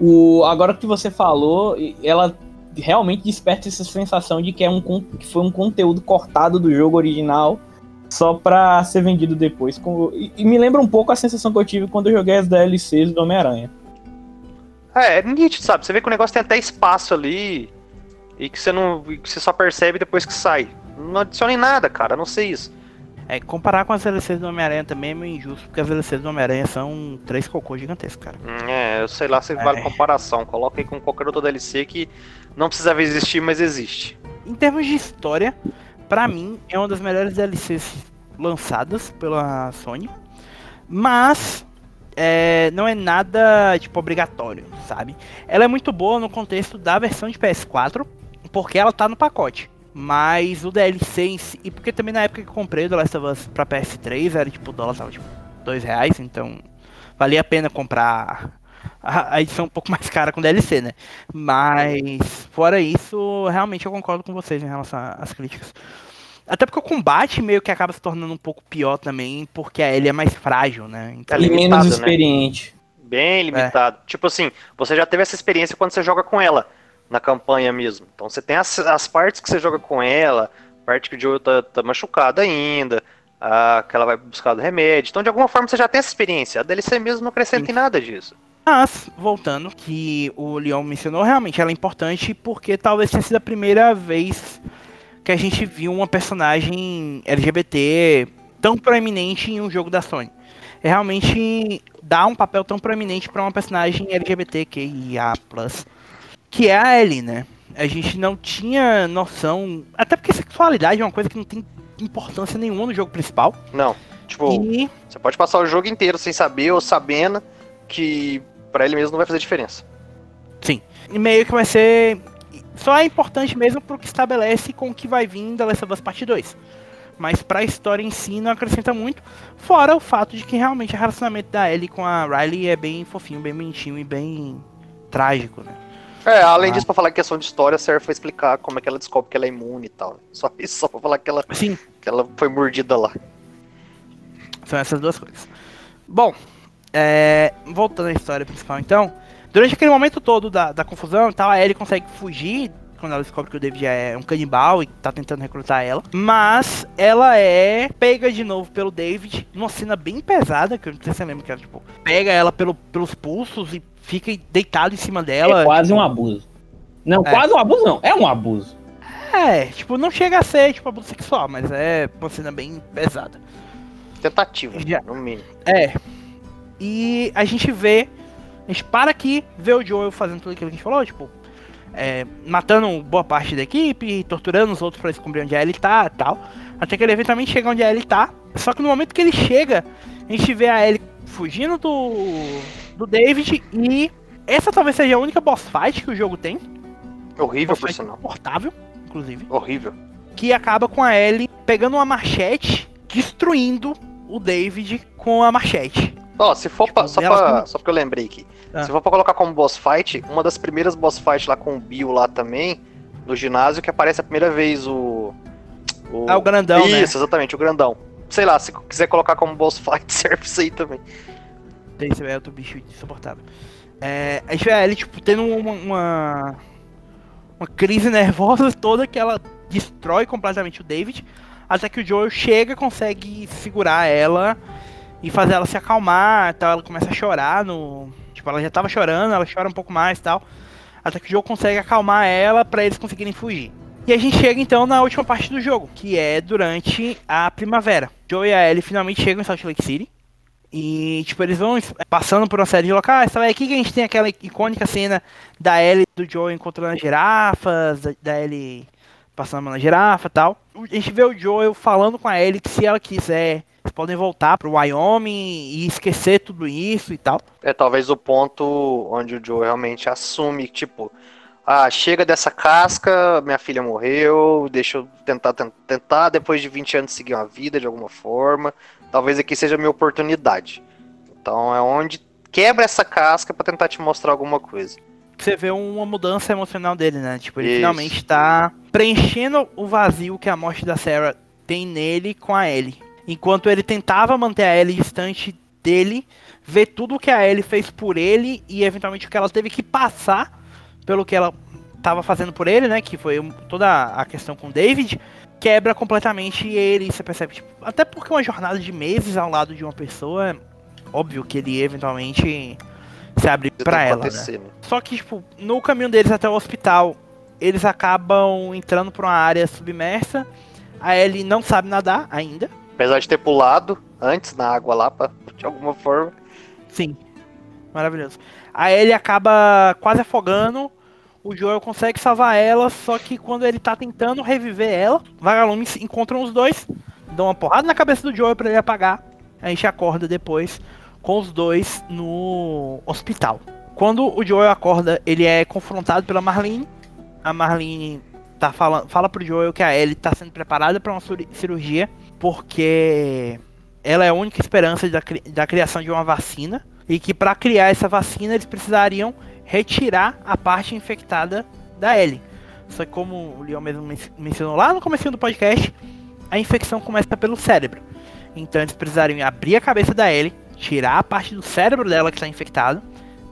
O, agora que você falou, ela realmente desperta essa sensação de que, é um, que foi um conteúdo cortado do jogo original só pra ser vendido depois. e, e me lembra um pouco a sensação que eu tive quando eu joguei as DLCs do Homem-Aranha. É, é nítido, sabe? Você vê que o negócio tem até espaço ali e que você não. Que você só percebe depois que sai. Não adiciona em nada, cara, não sei isso. É, comparar com as DLCs do Homem-Aranha também é meio injusto, porque as DLCs do Homem-Aranha são três cocôs gigantescos, cara. Hum, é, eu sei lá se é. vale comparação. Coloca aí com qualquer outra DLC que não precisava existir, mas existe. Em termos de história, para mim é uma das melhores DLCs lançadas pela Sony. Mas é, não é nada, tipo, obrigatório, sabe? Ela é muito boa no contexto da versão de PS4, porque ela tá no pacote. Mas o DLC em si, e porque também na época que comprei o The Last of Us pra PS3, era tipo, o dólar tava tipo, dois reais, então valia a pena comprar a, a edição um pouco *laughs* mais cara com DLC, né? Mas, fora isso, realmente eu concordo com vocês em relação às críticas. Até porque o combate meio que acaba se tornando um pouco pior também, porque a Ellie é mais frágil, né? Então, é limitado, menos né? experiente. Né? Bem limitado. É. Tipo assim, você já teve essa experiência quando você joga com ela, na campanha mesmo. Então você tem as, as partes que você joga com ela, parte que o Joel tá, tá machucado ainda, a, que ela vai buscar do remédio. Então de alguma forma você já tem essa experiência. A DLC mesmo não acrescenta Sim. em nada disso. Mas, voltando, que o Leon mencionou, realmente ela é importante porque talvez tenha sido a primeira vez que a gente viu uma personagem LGBT tão proeminente em um jogo da Sony. É realmente dar um papel tão proeminente para uma personagem LGBTQIA+, que é a Ellie, né? A gente não tinha noção, até porque sexualidade é uma coisa que não tem importância nenhuma no jogo principal. Não, tipo, E você pode passar o jogo inteiro sem saber ou sabendo que pra ele mesmo não vai fazer diferença. E meio que vai ser. Só é importante mesmo pro que estabelece com o que vai vir da Last of Us Part 2. Mas pra história em si não acrescenta muito. Fora o fato de que realmente o relacionamento da Ellie com a Riley é bem fofinho, bem bonitinho e bem trágico, né? É, além Ah. disso, pra falar que questão de história, serve pra explicar como é que ela descobre que ela é imune e tal. Só isso, só pra falar que ela, Sim, que ela foi mordida lá. São essas duas coisas. Bom, é, voltando à história principal então. Durante aquele momento todo da, da confusão e tal, a Ellie consegue fugir quando ela descobre que o David é um canibal e tá tentando recrutar ela. Mas ela é pega de novo pelo David, numa cena bem pesada, que eu não sei se você lembra que ela, tipo, pega ela pelo, pelos pulsos e fica deitado em cima dela. é quase um abuso. Não, É. quase um abuso não. É um abuso. É, tipo, não chega a ser, tipo, abuso sexual, mas é uma cena bem pesada. Tentativa, Já. no mínimo. É. E a gente vê. A gente para aqui, vê o Joel fazendo tudo aquilo que a gente falou, tipo. é, matando boa parte da equipe, torturando os outros pra descobrir onde a Ellie tá e tal. Até que ele eventualmente chega onde a Ellie tá. Só que no momento que ele chega, a gente vê a Ellie fugindo do. do David e. Essa talvez seja a única boss fight que o jogo tem. Horrível, por fight sinal. confortável, inclusive. Horrível. Que acaba com a Ellie pegando uma machete, destruindo o David com a machete. Ó, se for pra, Tipo, só, ela pra, com- só porque eu lembrei aqui. Ah. Se for pra colocar como boss fight, uma das primeiras boss fight lá com o Bill lá também, no ginásio, que aparece a primeira vez o. o... Ah, o grandão, né? Isso, exatamente, o grandão. Sei lá, se quiser colocar como boss fight, *laughs* serve isso aí também. Esse é outro bicho insuportável. É, a gente vê a Ellie, tipo, tendo uma, uma, uma crise nervosa *laughs* toda que ela destrói completamente o David. Até que o Joel chega, consegue segurar ela e fazer ela se acalmar. Tal, ela começa a chorar no. Tipo, ela já tava chorando, ela chora um pouco mais tal. Até que o Joel consegue acalmar ela pra eles conseguirem fugir. E a gente chega então na última parte do jogo, que é durante a primavera. Joel e a Ellie finalmente chegam em Salt Lake City. E, tipo, eles vão passando por uma série de locais. Sabe? Aqui que a gente tem aquela icônica cena da Ellie do Joel encontrando as girafas, da Ellie passando na girafa tal. A gente vê o Joel falando com a Ellie que se ela quiser, eles podem voltar pro Wyoming e esquecer tudo isso e tal. É talvez o ponto onde o Joe realmente assume, tipo, ah, chega dessa casca, minha filha morreu, deixa eu tentar, ten- tentar depois de 20 anos seguir uma vida de alguma forma. Talvez aqui seja a minha oportunidade. Então é onde quebra essa casca pra tentar te mostrar alguma coisa. Você vê uma mudança emocional dele, né? Tipo, ele Isso. finalmente tá preenchendo o vazio que a morte da Sarah tem nele com a Ellie. Enquanto ele tentava manter a Ellie distante dele, ver tudo o que a Ellie fez por ele e eventualmente o que ela teve que passar pelo que ela tava fazendo por ele, né? Que foi toda a questão com o David. Quebra completamente ele, você percebe, tipo, até porque uma jornada de meses ao lado de uma pessoa, é óbvio que ele eventualmente se abre que ela, né? né? Só que, tipo, no caminho deles até o hospital, eles acabam entrando pra uma área submersa. A Ellie não sabe nadar ainda. Apesar de ter pulado antes na água lá, pra, de alguma forma. Sim. Maravilhoso. A Ellie acaba quase afogando. O Joel consegue salvar ela, só que quando ele tá tentando reviver ela, vagalumes encontram os dois, dão uma porrada na cabeça do Joel pra ele apagar. A gente acorda depois com os dois no hospital. Quando o Joel acorda, ele é confrontado pela Marlene. A Marlene tá falando, fala pro Joel que a Ellie tá sendo preparada para uma cir- cirurgia, porque ela é a única esperança da, da criação de uma vacina e que para criar essa vacina eles precisariam retirar a parte infectada da Ellie. Só que como o Leon mesmo men- mencionou lá no começo do podcast, a infecção começa pelo cérebro. Então eles precisariam abrir a cabeça da Ellie, tirar a parte do cérebro dela que está infectado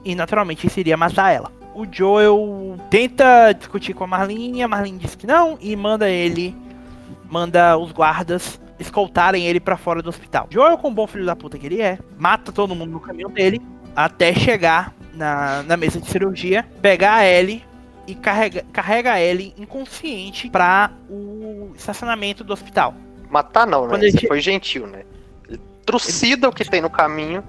e naturalmente isso iria matar ela. O Joel tenta discutir com a Marlene, a Marlene diz que não e manda ele, manda os guardas escoltarem ele pra fora do hospital. Joel, com o bom filho da puta que ele é, mata todo mundo no caminho dele até chegar na, na mesa de cirurgia, pegar a Ellie e carrega, carrega a Ellie inconsciente pra o estacionamento do hospital. Matar não, né? Ele- foi gentil, né? Ele trucida o que tem no caminho,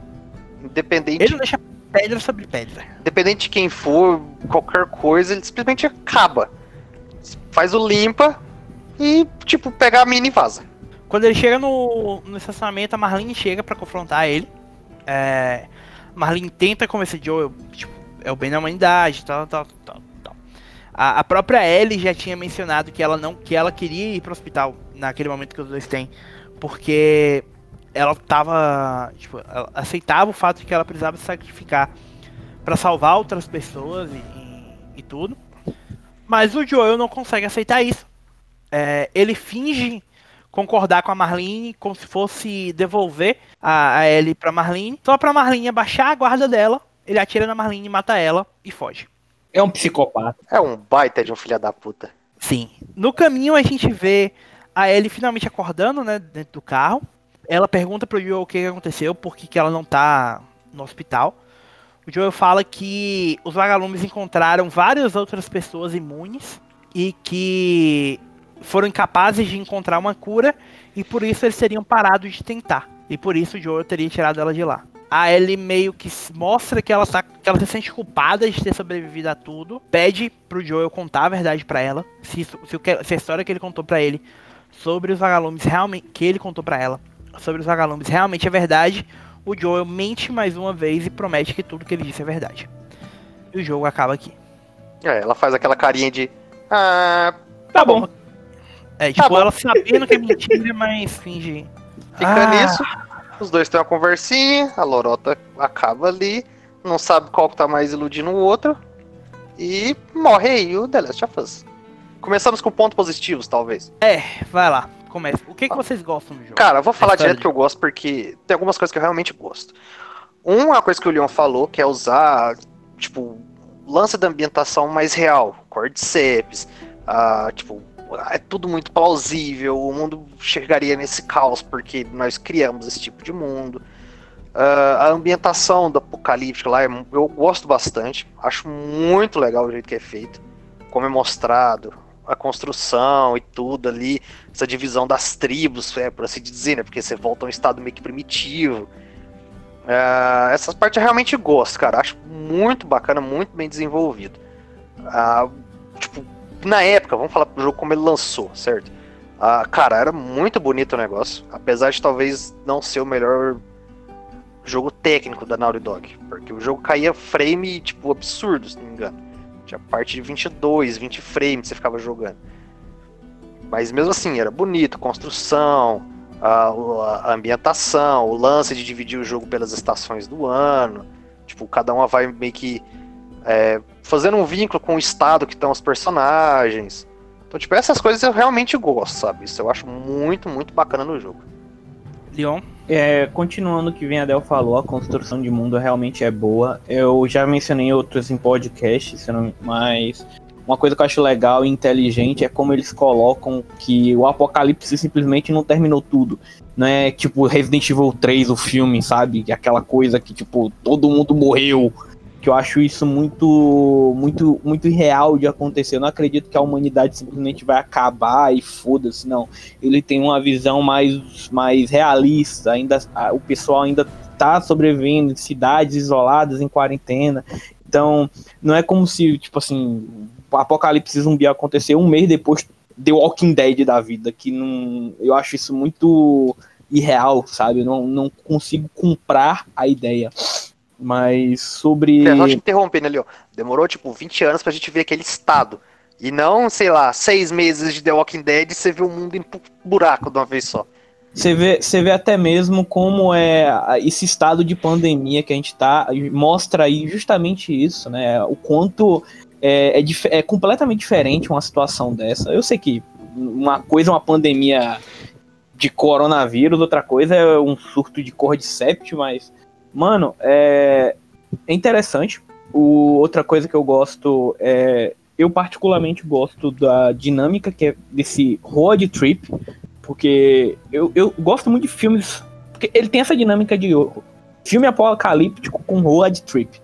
independente, Ele não deixa pedra sobre pedra. independente de quem for, qualquer coisa, ele simplesmente acaba. Faz o limpa e, tipo, pega a mina e vaza. Quando ele chega no, no estacionamento, a Marlene chega pra confrontar ele. É, Marlene tenta convencer Joel, tipo, é o bem da humanidade, tal, tal, tal, tal. A, a própria Ellie já tinha mencionado que ela não, que ela queria ir pro hospital naquele momento que os dois têm, porque ela tava, tipo, ela aceitava o fato de que ela precisava se sacrificar pra salvar outras pessoas e, e- e tudo. Mas o Joel não consegue aceitar isso. É, ele finge concordar com a Marlene como se fosse devolver a, a Ellie pra Marlene, só pra Marlene abaixar a guarda dela, ele atira na Marlene, mata ela e foge. É um psicopata. É um baita de um filho da puta. Sim. No caminho a gente vê a Ellie finalmente acordando, né, dentro do carro. Ela pergunta pro Joel o que aconteceu, por que ela não tá no hospital. O Joel fala que os vagalumes encontraram várias outras pessoas imunes e que foram incapazes de encontrar uma cura e por isso eles teriam parado de tentar. E por isso o Joel teria tirado ela de lá. A Ellie meio que mostra que ela, tá, que ela se sente culpada de ter sobrevivido a tudo. Pede pro Joel contar a verdade pra ela. Se, se, se a história que ele contou pra ele sobre os vagalumes realmente. que ele contou pra ela sobre os vagalumes realmente é verdade. O Joel mente mais uma vez e promete que tudo que ele disse é verdade. E o jogo acaba aqui. É, ela faz aquela carinha de. Ah, Tá bom. É, tipo, bom. ela sabendo que é mentira, mas finge. fica Ah, nisso. Os dois têm uma conversinha, a lorota acaba ali, não sabe qual que tá mais iludindo o outro. E morre aí o The Last of Us. Começamos com pontos positivos, talvez. Vai lá, começa. O que, que vocês gostam do jogo? Cara, eu vou falar História direto que eu gosto porque tem algumas coisas que eu realmente gosto. Um é uma coisa que o Leon falou, que é usar, tipo, lance da ambientação mais real. Cordyceps, ah, tipo, é tudo muito plausível, o mundo chegaria nesse caos porque nós criamos esse tipo de mundo. Ah, a ambientação do apocalíptico lá, é eu gosto bastante, acho muito legal o jeito que é feito, como é mostrado, a construção e tudo ali, essa divisão das tribos, é, por assim dizer, né? Porque você volta a um estado meio que primitivo. Ah, essas partes eu realmente gosto, cara. Acho muito bacana, muito bem desenvolvido. Ah, tipo, na época, vamos falar pro jogo como ele lançou, certo? Ah, cara, era muito bonito o negócio. Apesar de talvez não ser o melhor jogo técnico da Naughty Dog. Porque o jogo caía frame, tipo, absurdo, se não me engano. Tinha parte de 22, 20 frames que você ficava jogando. Mas mesmo assim, era bonito, construção, a, a ambientação, o lance de dividir o jogo pelas estações do ano. Tipo, cada uma vai meio que é, fazendo um vínculo com o estado que estão os personagens. Então, tipo, essas coisas eu realmente gosto, sabe? Isso eu acho muito, muito bacana no jogo. Leon? É, continuando o que vem a Del falou, a construção de mundo realmente é boa. Eu já mencionei em outros em podcasts, não- mas uma coisa que eu acho legal e inteligente é como eles colocam que o apocalipse simplesmente não terminou tudo. Não é tipo Resident Evil 3, o filme, sabe? Aquela coisa que, tipo, todo mundo morreu. Que eu acho isso muito, muito, muito irreal de acontecer. Eu não acredito que a humanidade simplesmente vai acabar e foda-se, não ele tem uma visão mais, mais realista. Ainda o pessoal ainda tá sobrevivendo em cidades isoladas, em quarentena. Então, não é como se, tipo assim, apocalipse zumbi aconteceu um mês depois The Walking Dead da vida, que não, eu acho isso muito irreal, sabe? Eu não, não consigo comprar a ideia. Mas sobre. É, Só te interrompendo ali, ó. Demorou, tipo, 20 anos pra gente ver aquele estado. E não, sei lá, seis meses de The Walking Dead e você vê o mundo em buraco de uma vez só. Você vê, você vê até mesmo como é esse estado de pandemia que a gente tá, mostra aí justamente isso, né? O quanto é, é, é completamente diferente uma situação dessa. Eu sei que uma coisa é uma pandemia de coronavírus, outra coisa é um surto de cordyceps, mas, mano, é, é interessante. O, outra coisa que eu gosto é. Eu particularmente gosto da dinâmica que é desse road trip, porque eu, eu gosto muito de filmes. Porque ele tem essa dinâmica de filme apocalíptico com road trip.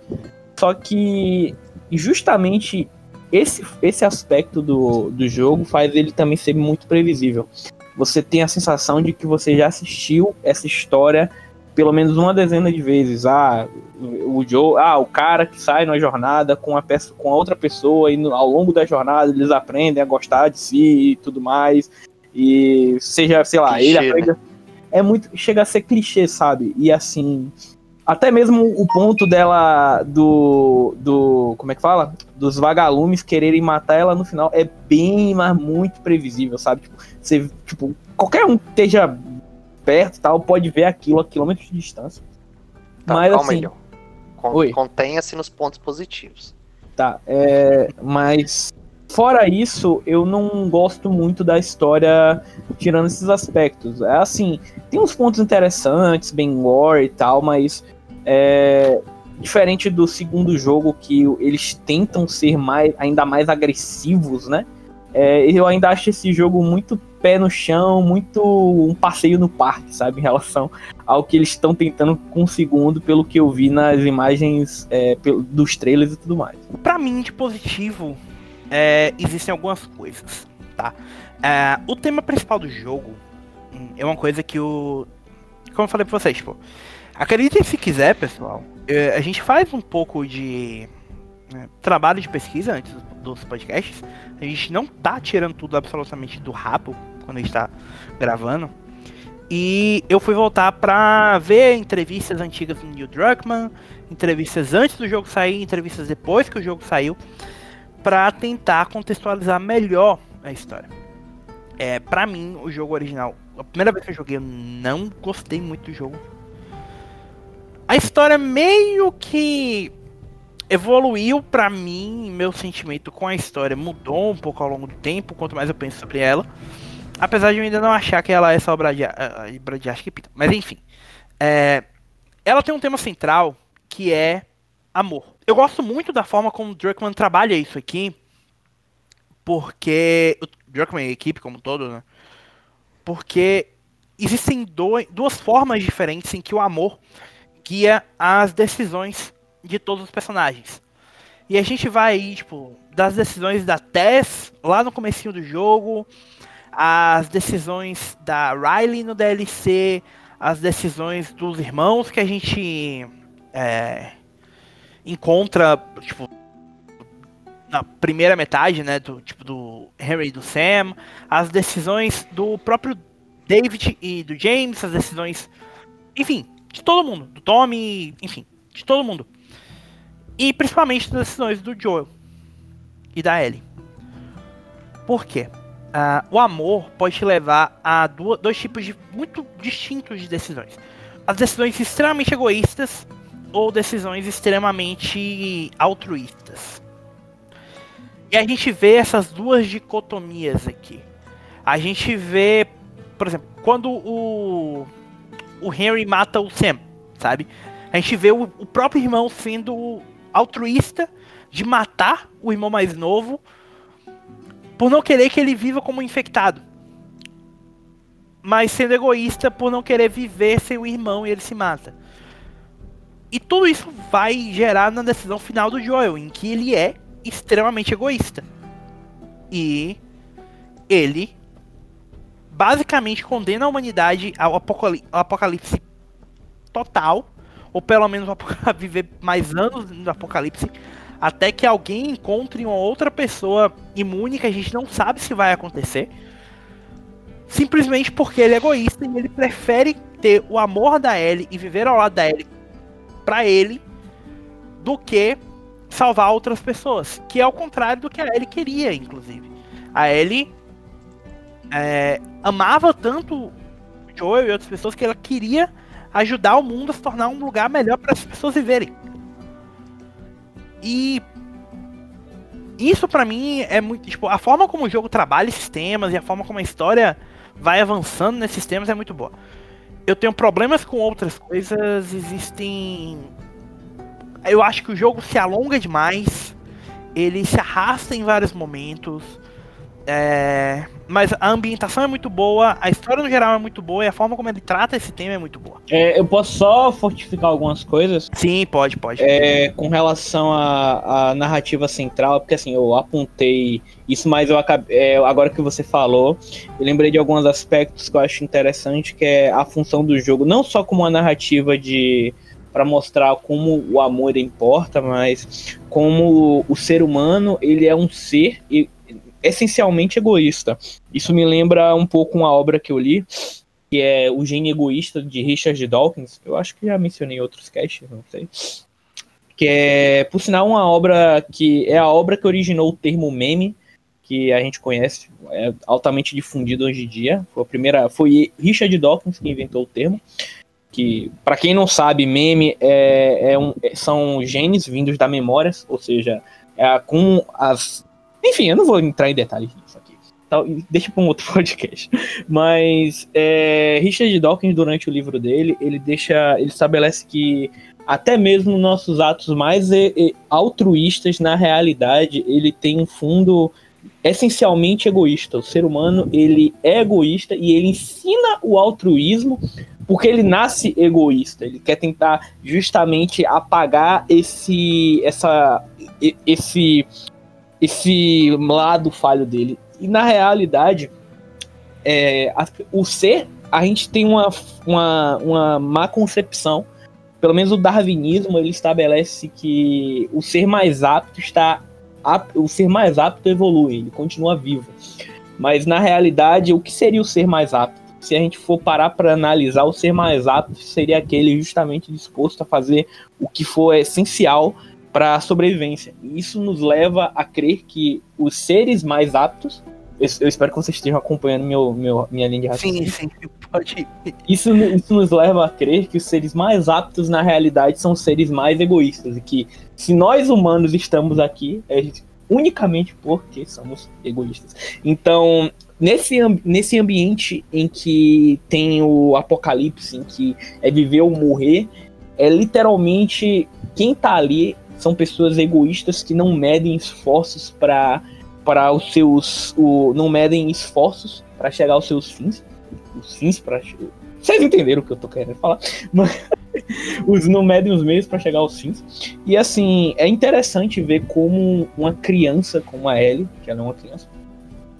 Só que justamente esse, esse aspecto do, do jogo faz ele também ser muito previsível. Você tem a sensação de que você já assistiu essa história pelo menos uma dezena de vezes. Ah, o Joe, ah, o cara que sai na jornada com a peça, com a outra pessoa e no, ao longo da jornada eles aprendem a gostar de si e tudo mais. E seja, sei lá, clichê, ele aprende. Né? É muito. Chega a ser clichê, sabe? E assim. Até mesmo o ponto dela do. do. como é que fala? Dos vagalumes quererem matar ela no final é bem, mas muito previsível, sabe? Tipo, você, tipo, qualquer um que esteja perto e tal pode ver aquilo a quilômetros de distância. Tá, mas calma assim. Aí, Contenha-se nos pontos positivos. Tá, é, mas Fora isso, eu não gosto muito da história tirando esses aspectos. É assim, tem uns pontos interessantes, bem lore e tal, mas é, diferente do segundo jogo que eles tentam ser mais, ainda mais agressivos, né? É, eu ainda acho esse jogo muito pé no chão, muito um passeio no parque, sabe? Em relação ao que eles estão tentando com o segundo, pelo que eu vi nas imagens é, dos trailers e tudo mais. Para mim, de positivo, é, existem algumas coisas, tá? É, o tema principal do jogo hum, é uma coisa que o. Como eu falei pra vocês, tipo. Acreditem se quiser, pessoal. É, a gente faz um pouco de né, trabalho de pesquisa antes dos podcasts. A gente não tá tirando tudo absolutamente do rabo quando a gente tá gravando. E eu fui voltar pra ver entrevistas antigas do Neil Druckmann, entrevistas antes do jogo sair, entrevistas depois que o jogo saiu para tentar contextualizar melhor a história. É, para mim, o jogo original, a primeira vez que eu joguei, eu não gostei muito do jogo. A história meio que evoluiu para mim, meu sentimento com a história mudou um pouco ao longo do tempo, quanto mais eu penso sobre ela. Apesar de eu ainda não achar que ela é só obra de, obra de arte que. Mas enfim. É, ela tem um tema central que é amor. Eu gosto muito da forma como o Druckmann trabalha isso aqui, porque. O Druckmann e a equipe como um todo, né? Porque existem dois, duas formas diferentes em que o amor guia as decisões de todos os personagens. E a gente vai tipo, das decisões da Tess lá no comecinho do jogo, as decisões da Riley no DLC, as decisões dos irmãos que a gente é, encontra, tipo, na primeira metade, né, do tipo do Henry e do Sam, as decisões do próprio David e do James, as decisões, enfim, de todo mundo, do Tommy, enfim, de todo mundo. E principalmente as decisões do Joel e da Ellie. Por quê? Uh, o amor pode te levar a duas, dois tipos de, muito distintos de decisões. As decisões extremamente egoístas ou decisões extremamente altruístas. E a gente vê essas duas dicotomias aqui. A gente vê, por exemplo, quando o, o Henry mata o Sam, sabe? A gente vê o, o próprio irmão sendo altruísta de matar o irmão mais novo por não querer que ele viva como infectado. Mas sendo egoísta por não querer viver sem o irmão e ele se mata. E tudo isso vai gerar na decisão final do Joel, em que ele é extremamente egoísta. E ele basicamente condena a humanidade ao, ao apocalipse total, ou pelo menos *laughs* a viver mais anos no apocalipse, até que alguém encontre uma outra pessoa imune que a gente não sabe se vai acontecer. Simplesmente porque ele é egoísta e ele prefere ter o amor da Ellie e viver ao lado da Ellie para ele do que salvar outras pessoas, que é o contrário do que a Ellie queria, inclusive. A Ellie é, amava tanto Joel e outras pessoas que ela queria ajudar o mundo a se tornar um lugar melhor para as pessoas viverem. E isso para mim é muito, tipo, a forma como o jogo trabalha esses temas e a forma como a história vai avançando nesses temas é muito boa eu tenho problemas com outras coisas. Existem. Eu acho que o jogo se alonga demais. Ele se arrasta em vários momentos. É, mas a ambientação é muito boa, a história no geral é muito boa e a forma como ele trata esse tema é muito boa. É, eu posso só fortificar algumas coisas? Sim, pode, pode. É, com relação à, narrativa central, porque assim, eu apontei isso, mas eu acabei, é, agora que você falou, eu lembrei de alguns aspectos que eu acho interessante, que é a função do jogo, não só como uma narrativa de para mostrar como o amor importa, mas como o ser humano ele é um ser essencialmente egoísta. Isso me lembra um pouco uma obra que eu li, que é O Gênio Egoísta, de Richard Dawkins. Eu acho que já mencionei outros casts, não sei. Que é, por sinal, uma obra que é a obra que originou o termo meme, que a gente conhece, é altamente difundido hoje em dia. Foi a primeira, foi Richard Dawkins que inventou o termo. Que, para quem não sabe, meme é, é um, são genes vindos da memória, ou seja, é com as enfim, eu não vou entrar em detalhes nisso aqui. Deixa para um outro *laughs* podcast. Mas é, Richard Dawkins, durante o livro dele, ele deixa. Ele estabelece que até mesmo nossos atos mais altruístas, na realidade, ele tem um fundo essencialmente egoísta. O ser humano, ele é egoísta e ele ensina o altruísmo porque ele nasce egoísta. Ele quer tentar justamente apagar esse essa esse esse lado falho dele. E na realidade, é, a, o ser, a gente tem uma, uma, uma má concepção. Pelo menos o darwinismo ele estabelece que o ser mais apto está o ser mais apto evolui, ele continua vivo. Mas na realidade, o que seria o ser mais apto? Se a gente for parar para analisar, o ser mais apto seria aquele justamente disposto a fazer o que for essencial para a sobrevivência. E isso nos leva a crer que os seres mais aptos. Eu, espero que vocês estejam acompanhando meu, meu, minha linha de raciocínio. Sim, sim, pode ir. Isso, isso nos leva a crer que os seres mais aptos, na realidade, são os seres mais egoístas. E que se nós humanos estamos aqui, é unicamente porque somos egoístas. Então, nesse, nesse ambiente em que tem o apocalipse, em que é viver ou morrer, é literalmente quem tá ali são pessoas egoístas que não medem esforços para para os seus o, não medem esforços para chegar aos seus fins. Os fins para vocês entenderam o que eu tô querendo falar? *laughs* Mas os não medem os meios para chegar aos fins. E assim é interessante ver como uma criança como a Ellie que ela é uma criança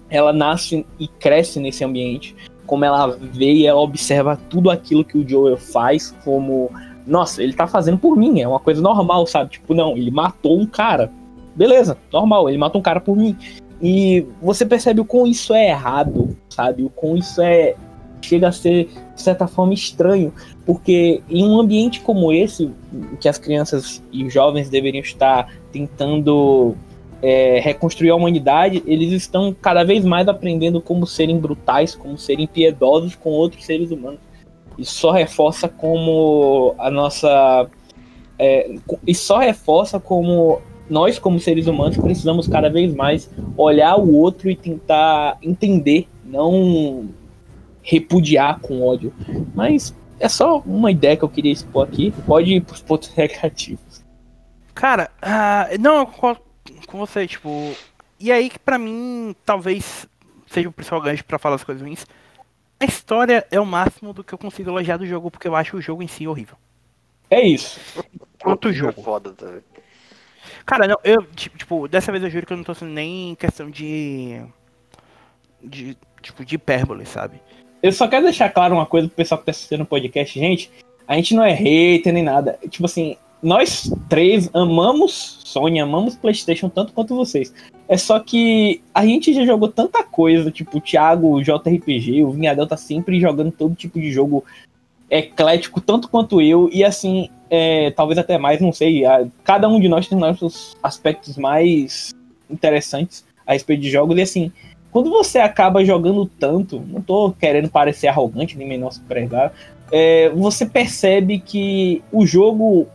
ela nasce e cresce nesse ambiente como ela vê e ela observa tudo aquilo que o Joel faz como nossa, ele tá fazendo por mim, é uma coisa normal, sabe? Tipo, não, ele matou um cara. Beleza, normal, ele matou um cara por mim. E você percebe o quão isso é errado, sabe? O quão isso é. chega a ser, de certa forma, estranho. Porque em um ambiente como esse, que as crianças e jovens deveriam estar tentando é, reconstruir a humanidade, eles estão cada vez mais aprendendo como serem brutais, como serem piedosos com outros seres humanos. Isso só reforça como a nossa. É, e só reforça como nós, como seres humanos, precisamos cada vez mais olhar o outro e tentar entender, não repudiar com ódio. Mas é só uma ideia que eu queria expor aqui. Pode ir pros pontos *laughs* negativos. Cara, uh, não, eu concordo com você, tipo. E aí que pra mim talvez seja o principal gancho pra falar as coisas ruins. A história é o máximo do que eu consigo elogiar do jogo, porque eu acho o jogo em si horrível. É isso. Quanto jogo. Foda, tá? Cara, não, eu, tipo, dessa vez eu juro que eu não tô sendo nem questão de. de. tipo, de hipérbole, sabe? Eu só quero deixar claro uma coisa pro pessoal que tá assistindo o podcast, gente. A gente não é hater nem nada. Tipo assim, nós três amamos Sony, amamos PlayStation tanto quanto vocês. É só que a gente já jogou tanta coisa, tipo o Thiago, o JRPG, o Vinhadel tá sempre jogando todo tipo de jogo eclético, tanto quanto eu, e assim, é, talvez até mais, não sei. A, cada um de nós tem nossos aspectos mais interessantes a respeito de jogos, e assim, quando você acaba jogando tanto, não tô querendo parecer arrogante nem menosprezar, é, você percebe que o jogo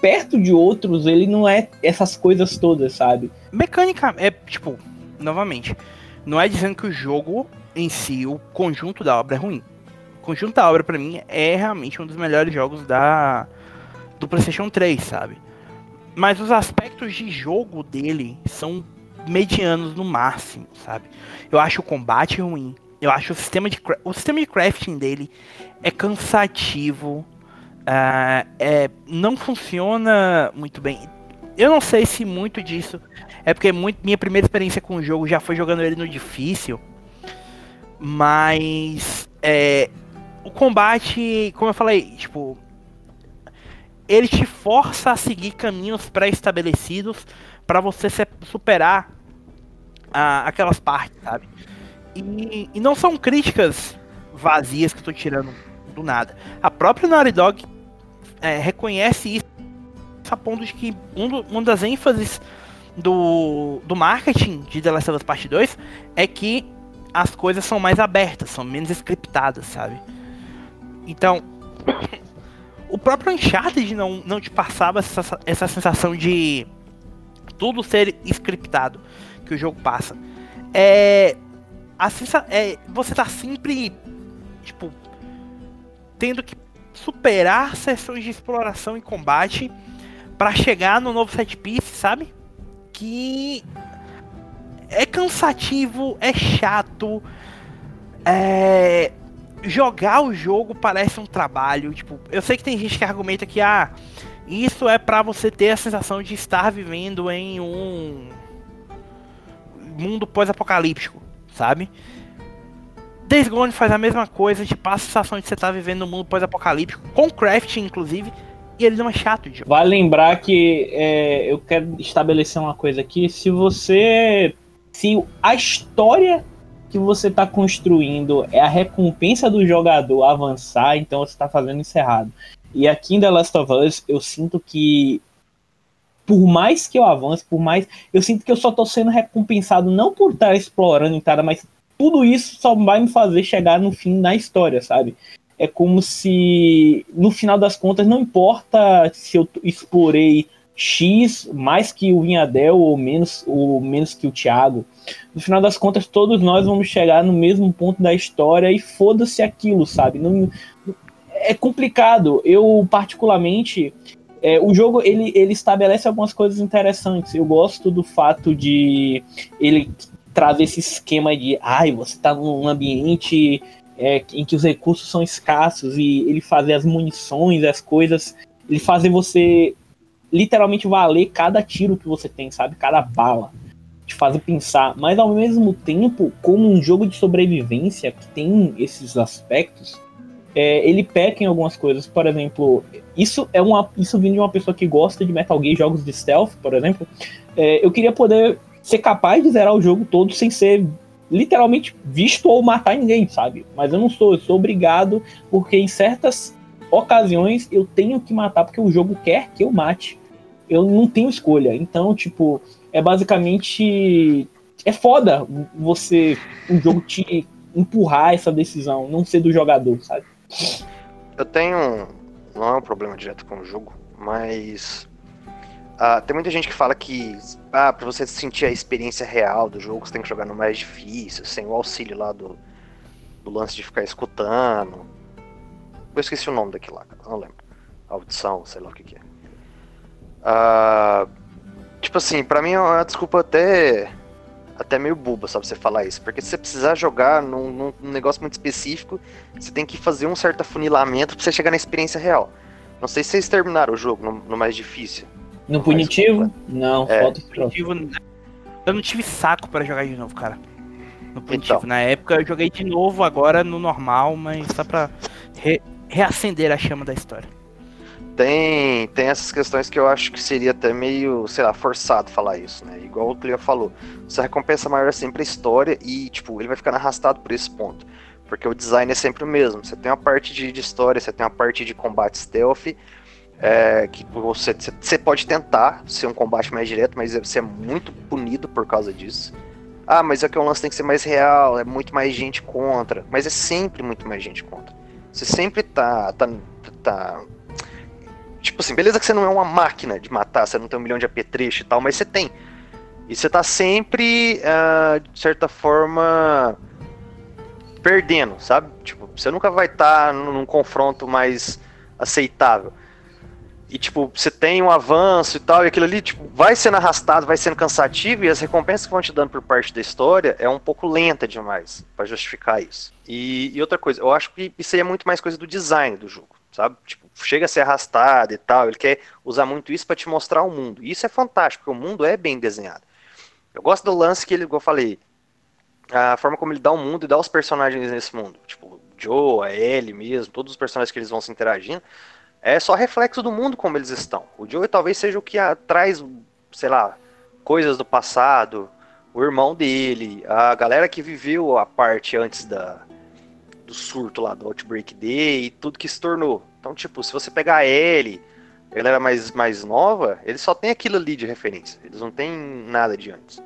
perto de outros, ele não é essas coisas todas, sabe? Mecânica, é tipo, novamente, não é dizendo que o jogo em si, o conjunto da obra é ruim. O conjunto da obra, para mim, é realmente um dos melhores jogos da do PlayStation 3, sabe? Mas os aspectos de jogo dele são medianos no máximo, sabe? Eu acho o combate ruim. Eu acho o sistema de, o sistema de crafting dele é cansativo. Uh, é, não funciona muito bem. Eu não sei se muito disso é porque muito, minha primeira experiência com o jogo já foi jogando ele no difícil. Mas é, o combate, como eu falei, tipo, ele te força a seguir caminhos pré-estabelecidos para você superar a, aquelas partes, sabe? E, e, não são críticas vazias que eu tô tirando do nada. A própria Naughty Dog é, reconhece isso a ponto de que um do, uma das ênfases do, do marketing de The Last of Us Part 2 é que as coisas são mais abertas, são menos scriptadas, sabe? Então, *coughs* o próprio Uncharted não, não te passava essa, essa sensação de tudo ser scriptado que o jogo passa. É, a sensa, é você tá sempre tipo tendo que superar sessões de exploração e combate para chegar no novo set piece, sabe? Que é cansativo, é chato, é jogar o jogo parece um trabalho. Tipo, eu sei que tem gente que argumenta que ah, isso é para você ter a sensação de estar vivendo em um mundo pós-apocalíptico, sabe? Days faz a mesma coisa, te passa a sensação de você estar vivendo um mundo pós-apocalíptico, com craft inclusive, e ele não é chato de Vale lembrar que é, eu quero estabelecer uma coisa aqui, se você. Se a história que você está construindo é a recompensa do jogador avançar, então você está fazendo isso errado. E aqui em The Last of Us, eu sinto que por mais que eu avance, por mais. Eu sinto que eu só estou sendo recompensado não por estar explorando entrada, mas tudo isso só vai me fazer chegar no fim da história, sabe? É como se, no final das contas, não importa se eu explorei X mais que o Vinhadel ou menos, ou menos que o Thiago. No final das contas, todos nós vamos chegar no mesmo ponto da história e foda-se aquilo, sabe? Não, é complicado. Eu, particularmente, é, o jogo ele, ele estabelece algumas coisas interessantes. Eu gosto do fato de ele trazer esse esquema de ai, você tá num ambiente é, em que os recursos são escassos e ele fazer as munições, as coisas, ele fazer você literalmente valer cada tiro que você tem, sabe? Cada bala. Te fazer pensar. Mas ao mesmo tempo, como um jogo de sobrevivência que tem esses aspectos, é, ele peca em algumas coisas. Por exemplo, isso é uma. Isso vindo de uma pessoa que gosta de Metal Gear, jogos de stealth, por exemplo. É, eu queria poder ser capaz de zerar o jogo todo sem ser literalmente visto ou matar ninguém, sabe? Mas eu não sou, eu sou obrigado, porque em certas ocasiões eu tenho que matar porque o jogo quer que eu mate eu não tenho escolha. Então, tipo, é basicamente. É foda você, um jogo te empurrar essa decisão, não ser do jogador, sabe? Eu tenho. Não é um problema direto com o jogo, mas. Uh, tem muita gente que fala que ah, pra você sentir a experiência real do jogo, você tem que jogar no mais difícil, sem o auxílio lá do, do lance de ficar escutando. Eu esqueci o nome daquilo lá, não lembro. Audição, sei lá o que, que é. Uh, tipo assim, pra mim é uma desculpa até até meio boba, sabe, você falar isso. Porque se você precisar jogar num, num, negócio muito específico, você tem que fazer um certo afunilamento pra você chegar na experiência real. Não sei se vocês terminaram o jogo no, no mais difícil. No, punitivo? Não, é. falta punitivo. Eu não tive saco para jogar de novo, cara. No punitivo. Então. Na época eu joguei de novo, agora no normal, mas só pra re reacender a chama da história tem, tem essas questões que eu acho que seria até meio, sei lá, forçado falar isso, né? Igual o Cleo falou, essa recompensa maior é sempre a história e, tipo, ele vai ficar arrastado por esse ponto. Porque o design é sempre o mesmo. Você tem uma parte de, de história, você tem uma parte de combate stealth, é, que você, você pode tentar ser um combate mais direto, mas você é muito punido por causa disso. Ah, mas é que o lance tem que ser mais real, é muito mais gente contra. Mas é sempre muito mais gente contra. Você sempre tá, tá, tá Tipo assim, beleza que você não é uma máquina de matar, você não tem um milhão de apetrechos e tal, mas você tem. E você tá sempre, uh, de certa forma, perdendo, sabe? Tipo, você nunca vai estar tá num confronto mais aceitável. E, tipo, você tem um avanço e tal, e aquilo ali, tipo, vai sendo arrastado, vai sendo cansativo, e as recompensas que vão te dando por parte da história é um pouco lenta demais para justificar isso. E, e, outra coisa, eu acho que isso aí é muito mais coisa do design do jogo, sabe? Tipo, chega a ser arrastado e tal, ele quer usar muito isso para te mostrar o mundo. E isso é fantástico, porque o mundo é bem desenhado. Eu gosto do lance que ele, como eu falei, a forma como ele dá o mundo e dá os personagens nesse mundo. Tipo, Joe, a Ellie mesmo, todos os personagens que eles vão se interagindo é só reflexo do mundo como eles estão. O Joey talvez seja o que traz, sei lá, coisas do passado, o irmão dele, a galera que viveu a parte antes da do surto lá do Outbreak Day e tudo que se tornou. Então, tipo, se você pegar ele, a galera mais, mais nova, eles só tem aquilo ali de referência. Eles não tem nada de antes.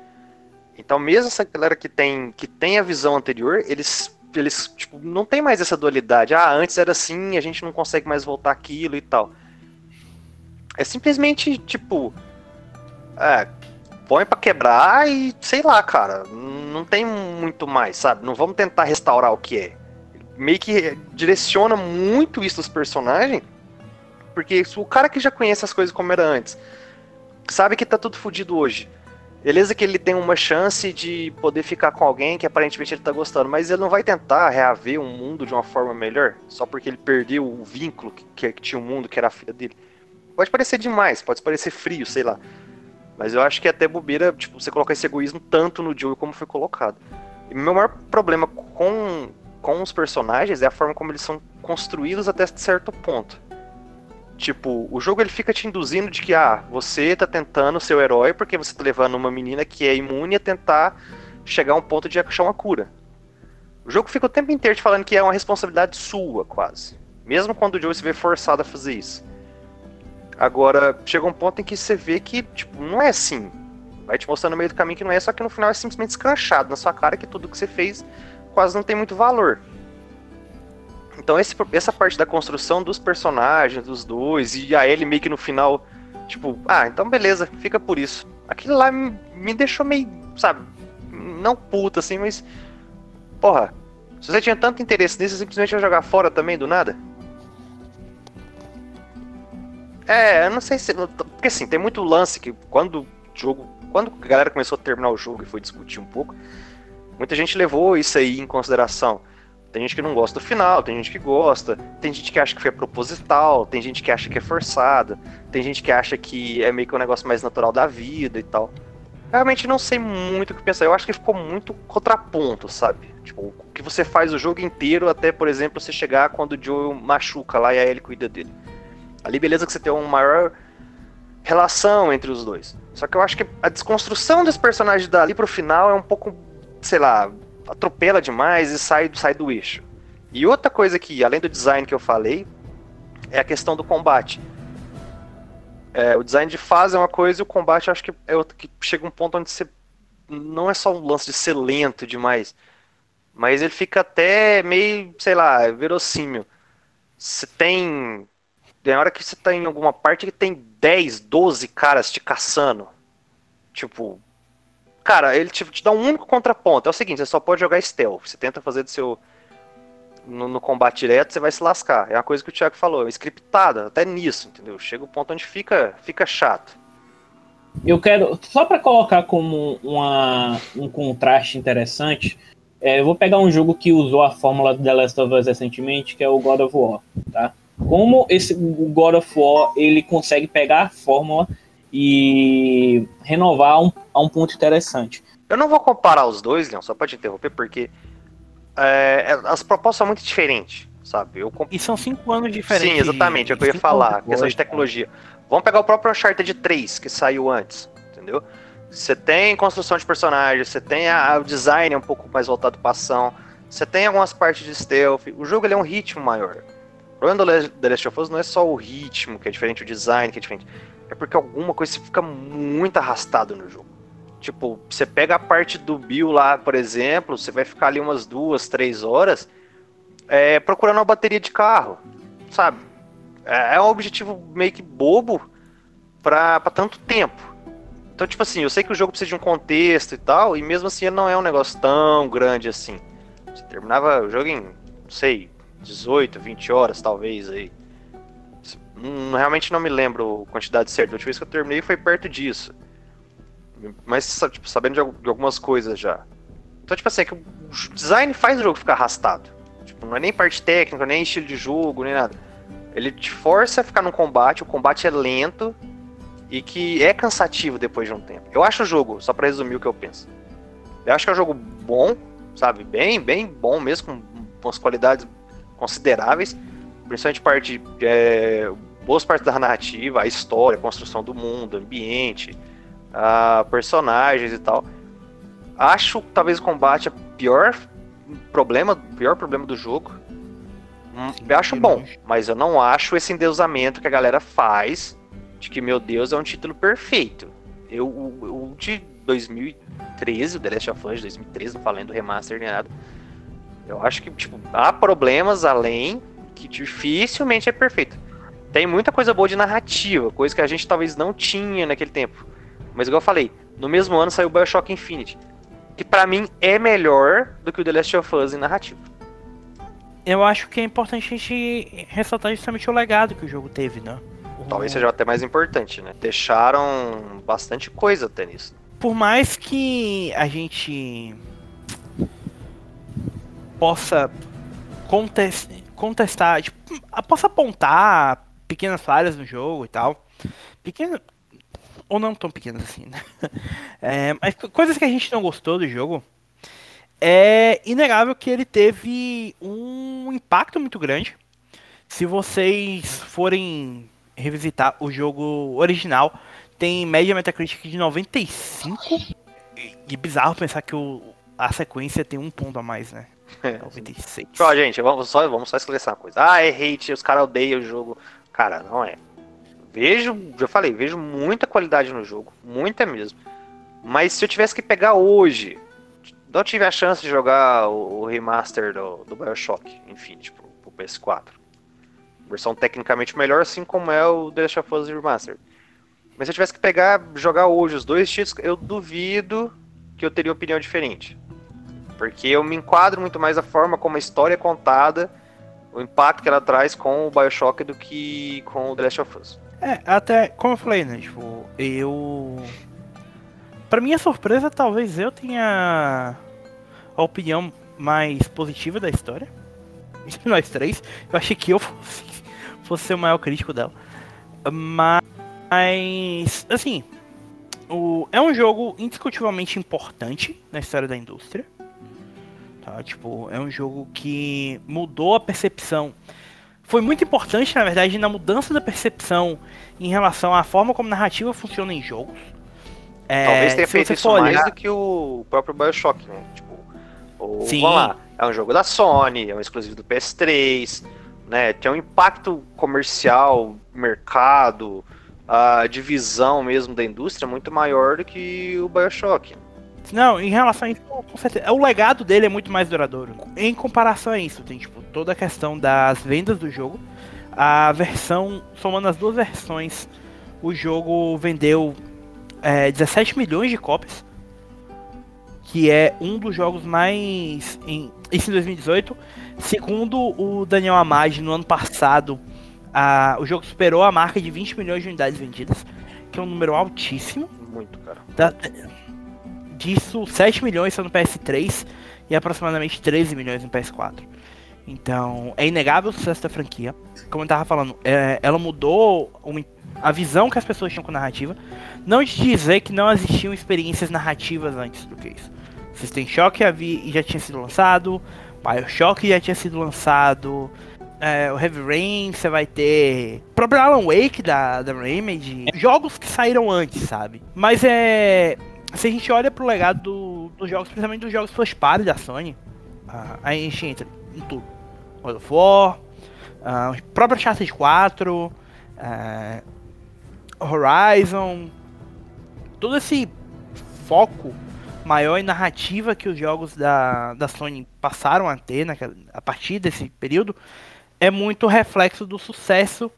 Então, mesmo essa galera que tem, que tem a visão anterior, eles eles, tipo, não tem mais essa dualidade. Ah, antes era assim, a gente não consegue mais voltar aquilo e tal. É simplesmente, tipo. É, põe para quebrar e sei lá, cara. Não tem muito mais, sabe? Não vamos tentar restaurar o que é. Meio que direciona muito isso dos personagens. Porque o cara que já conhece as coisas como era antes, sabe que tá tudo fodido hoje. Beleza que ele tem uma chance de poder ficar com alguém que aparentemente ele tá gostando, mas ele não vai tentar reaver um mundo de uma forma melhor, só porque ele perdeu o vínculo que, que tinha um mundo que era a filha dele. Pode parecer demais, pode parecer frio, sei lá. Mas eu acho que é até bobeira, tipo, você colocar esse egoísmo tanto no Joe como foi colocado. E meu maior problema com, com os personagens é a forma como eles são construídos até certo ponto. Tipo, o jogo ele fica te induzindo de que, ah, você tá tentando ser o herói porque você tá levando uma menina que é imune a tentar chegar a um ponto de achar uma cura. O jogo fica o tempo inteiro te falando que é uma responsabilidade sua, quase. Mesmo quando o Joe se vê forçado a fazer isso. Agora, chega um ponto em que você vê que, tipo, não é assim. Vai te mostrando no meio do caminho que não é, só que no final é simplesmente escrachado na sua cara que tudo que você fez quase não tem muito valor. Então esse, essa parte da construção dos personagens, dos dois, e a Ellie meio que no final, tipo, ah, então beleza, fica por isso. Aquilo lá me, deixou meio, sabe, não puta assim, mas. Porra, se você tinha tanto interesse nisso, simplesmente ia jogar fora também do nada? É, eu não sei se. Porque assim, tem muito lance que quando o jogo. Quando a galera começou a terminar o jogo e foi discutir um pouco, muita gente levou isso aí em consideração. Tem gente que não gosta do final, tem gente que gosta, tem gente que acha que foi proposital, tem gente que acha que é forçado, tem gente que acha que é meio que um negócio mais natural da vida e tal. Realmente não sei muito o que pensar. Eu acho que ficou muito contraponto, sabe? Tipo, o que você faz o jogo inteiro até, por exemplo, você chegar quando o Joe machuca lá e a Ellie cuida dele. Ali, beleza que você tem uma maior relação entre os dois. Só que eu acho que a desconstrução dos personagens dali pro final é um pouco, sei lá, atropela demais e sai, sai do eixo. E outra coisa que, além do design que eu falei, é a questão do combate. É, o design de fase é uma coisa e o combate acho que é outro que chega um ponto onde você não é só um lance de ser lento demais, mas ele fica até meio, sei lá, verossímil. Você tem. Tem hora que você tá em alguma parte que tem 10, 12 caras te caçando. Tipo, Cara, ele te, te, dá um único contraponto. É o seguinte, você só pode jogar stealth. Você tenta fazer do seu. No, no, combate direto, você vai se lascar. É uma coisa que o Thiago falou, é scriptada, até nisso, entendeu? Chega o ponto onde fica, fica chato. Eu quero, só para colocar como uma, um contraste interessante, é, eu vou pegar um jogo que usou a fórmula The Last of Us recentemente, que é o God of War, tá? Como esse God of War ele consegue pegar a fórmula e renovar um, a um ponto interessante. Eu não vou comparar os dois, Leon, só pode interromper, porque é, é, as propostas são muito diferentes, sabe? Eu comp... E são cinco anos diferentes. Sim, exatamente, é o que eu ia falar, questão de tecnologia. Vamos pegar o próprio Uncharted 3, que saiu antes, entendeu? Você tem construção de personagens, você tem a, o design um pouco mais voltado para ação, você tem algumas partes de stealth, o jogo ele é um ritmo maior. O problema do The Last of Us não é só o ritmo que é diferente, o design que é diferente é porque alguma coisa fica muito arrastado no jogo. Tipo, você pega a parte do Bill lá, por exemplo, você vai ficar ali umas duas, três horas é, procurando uma bateria de carro, sabe? É, é um objetivo meio que bobo pra, pra tanto tempo. Então, tipo assim, eu sei que o jogo precisa de um contexto e tal, e mesmo assim ele não é um negócio tão grande assim. Você terminava o jogo em, não sei, 18, 20 horas talvez aí. Hum, realmente não me lembro a quantidade certa. A última vez que eu terminei foi perto disso. Mas, tipo, sabendo de, de algumas coisas já. Então, tipo assim, é que o design faz o jogo ficar arrastado. Tipo, não é nem parte técnica, nem estilo de jogo, nem nada. Ele te força a ficar no combate, o combate é lento e que é cansativo depois de um tempo. Eu acho o jogo, só para resumir o que eu penso. Eu acho que é um jogo bom, sabe? Bem, bem bom mesmo, com, com as qualidades consideráveis. Principalmente parte é, boas partes da narrativa, a história, a construção do mundo, ambiente, a personagens e tal. Acho talvez o combate a pior problema, pior problema do jogo. Hum, eu acho bom, mas eu não acho esse endeusamento que a galera faz de que, meu Deus, é um título perfeito. Eu, o, o de 2013, o The Last of Us de 2013, não falando do remaster nem nada. Eu acho que, tipo, há problemas além que dificilmente é perfeito. Tem muita coisa boa de narrativa, coisa que a gente talvez não tinha naquele tempo. Mas igual eu falei, no mesmo ano saiu BioShock Infinite, que para mim é melhor do que o The Last of Us em narrativa. Eu acho que é importante a gente ressaltar justamente o legado que o jogo teve, né? Talvez seja até mais importante, né? Deixaram bastante coisa até nisso. Por mais que a gente possa contestar, tipo, possa apontar pequenas falhas no jogo e tal. Pequenas. Ou não tão pequenas assim, né? *laughs* É, mas coisas que a gente não gostou do jogo. É inegável que ele teve um impacto muito grande. Se vocês forem revisitar o jogo original, tem média Metacritic de 95. E bizarro pensar que o, a sequência tem um ponto a mais, né? *laughs* É, 96. Ó, gente, vamos só, vamos só esclarecer uma coisa. Ah, é hate, os caras odeiam o jogo. Cara, não é. Vejo, já falei, vejo muita qualidade no jogo. Muita mesmo. Mas se eu tivesse que pegar hoje, não tive a chance de jogar o, remaster do, do Bioshock Infinite pro, pro PS4. Versão tecnicamente melhor, assim como é o The Last of Us Remaster. Mas se eu tivesse que pegar, jogar hoje os dois títulos, eu duvido que eu teria opinião diferente. Porque eu me enquadro muito mais a forma como a história é contada o impacto que ela traz com o Bioshock do que com o The Last of Us. É, até, como eu falei, né, tipo, eu... Pra minha surpresa, talvez eu tenha a opinião mais positiva da história. Entre *laughs* nós três. Eu achei que eu fosse, *laughs* fosse o maior crítico dela. Mas, assim, o, é um jogo indiscutivelmente importante na história da indústria. Tá? Tipo, é um jogo que mudou a percepção. Foi muito importante, na verdade, na mudança da percepção em relação à forma como narrativa funciona em jogos. É, Talvez tenha feito isso olhar... mais do que o próprio Bioshock, né? Tipo, o, Sim. vamos lá, é um jogo da Sony, é um exclusivo do PS3, né? Tem um impacto comercial, mercado, a divisão mesmo da indústria muito maior do que o Bioshock. Não, em relação a isso, com certeza. O legado dele é muito mais duradouro. Em comparação a isso, tem tipo toda a questão das vendas do jogo. A versão, somando as duas versões, o jogo vendeu é, 17 milhões de cópias. Que é um dos jogos mais. Em, isso em 2018. Segundo o Daniel Amade, no ano passado, a, o jogo superou a marca de 20 milhões de unidades vendidas. Que é um número altíssimo. Muito, cara. Da, Disso, 7 milhões são no PS3 e aproximadamente 13 milhões no PS4. Então, é inegável o sucesso da franquia. Como eu tava falando, é, ela mudou uma, a visão que as pessoas tinham com narrativa. Não de dizer que não existiam experiências narrativas antes do que isso. System Shock já tinha sido lançado, Bioshock já tinha sido lançado, é, o Heavy Rain, você vai ter. O próprio Alan Wake da, da Remedy. Jogos que saíram antes, sabe? Mas é se a gente olha pro legado do, dos jogos, principalmente dos jogos first party da Sony, uh, a gente entra em tudo. God of War, uh, o próprio Uncharted 4, uh, Horizon, todo esse foco maior em narrativa que os jogos da, da Sony passaram a ter a partir desse período é muito reflexo do sucesso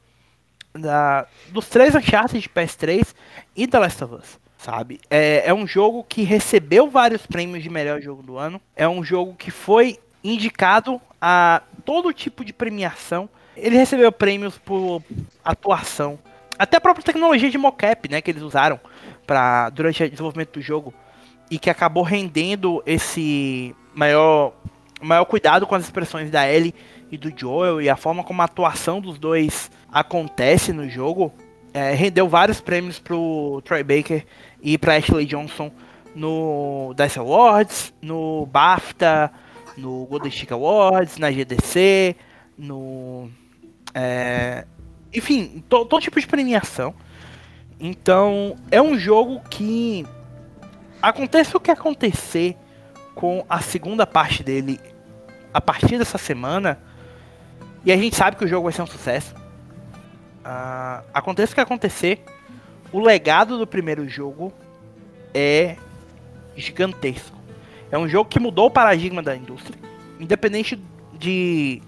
da, dos três Uncharted de PS3 e The Last of Us sabe? É, é um jogo que recebeu vários prêmios de melhor jogo do ano. É um jogo que foi indicado a todo tipo de premiação. Ele recebeu prêmios por atuação, até a própria tecnologia de mocap, né, que eles usaram para durante o desenvolvimento do jogo e que acabou rendendo esse maior maior cuidado com as expressões da Ellie e do Joel e a forma como a atuação dos dois acontece no jogo, é, rendeu vários prêmios pro Troy Baker e pra Ashley Johnson no DICE Awards, no BAFTA, no Golden Stick Awards, na GDC, no. É, enfim, to, todo tipo de premiação. Então, é um jogo que. Aconteça o que acontecer com a segunda parte dele a partir dessa semana, e a gente sabe que o jogo vai ser um sucesso. Uh, aconteça o que acontecer, o legado do primeiro jogo é gigantesco. É um jogo que mudou o paradigma da indústria. Independente de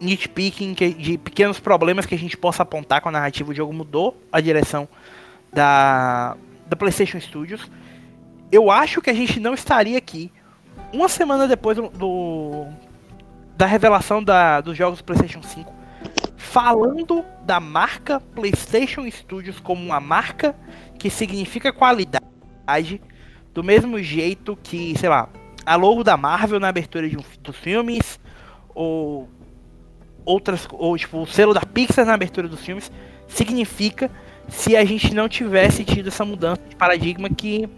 nitpicking, de pequenos problemas que a gente possa apontar com a narrativa, o jogo mudou a direção da, da PlayStation Studios. Eu acho que a gente não estaria aqui uma semana depois do, do da revelação da, dos jogos do PlayStation 5, falando da marca PlayStation Studios como uma marca que significa qualidade, do mesmo jeito que, sei lá, a logo da Marvel na abertura de um, dos filmes, ou outras, ou tipo, o selo da Pixar na abertura dos filmes, significa se a gente não tivesse tido essa mudança de paradigma que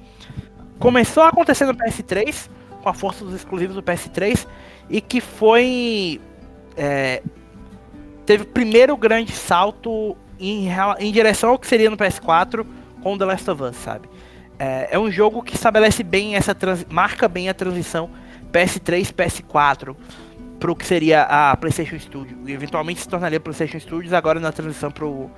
começou a acontecer no PS3, com a força dos exclusivos do PS3 e que foi é, teve o primeiro grande salto em, em direção ao que seria no PS4 com The Last of Us, sabe? É, é um jogo que estabelece bem essa marca bem a transição PS3 PS4 para o que seria a PlayStation Studio. E eventualmente se tornaria PlayStation Studios agora na transição para o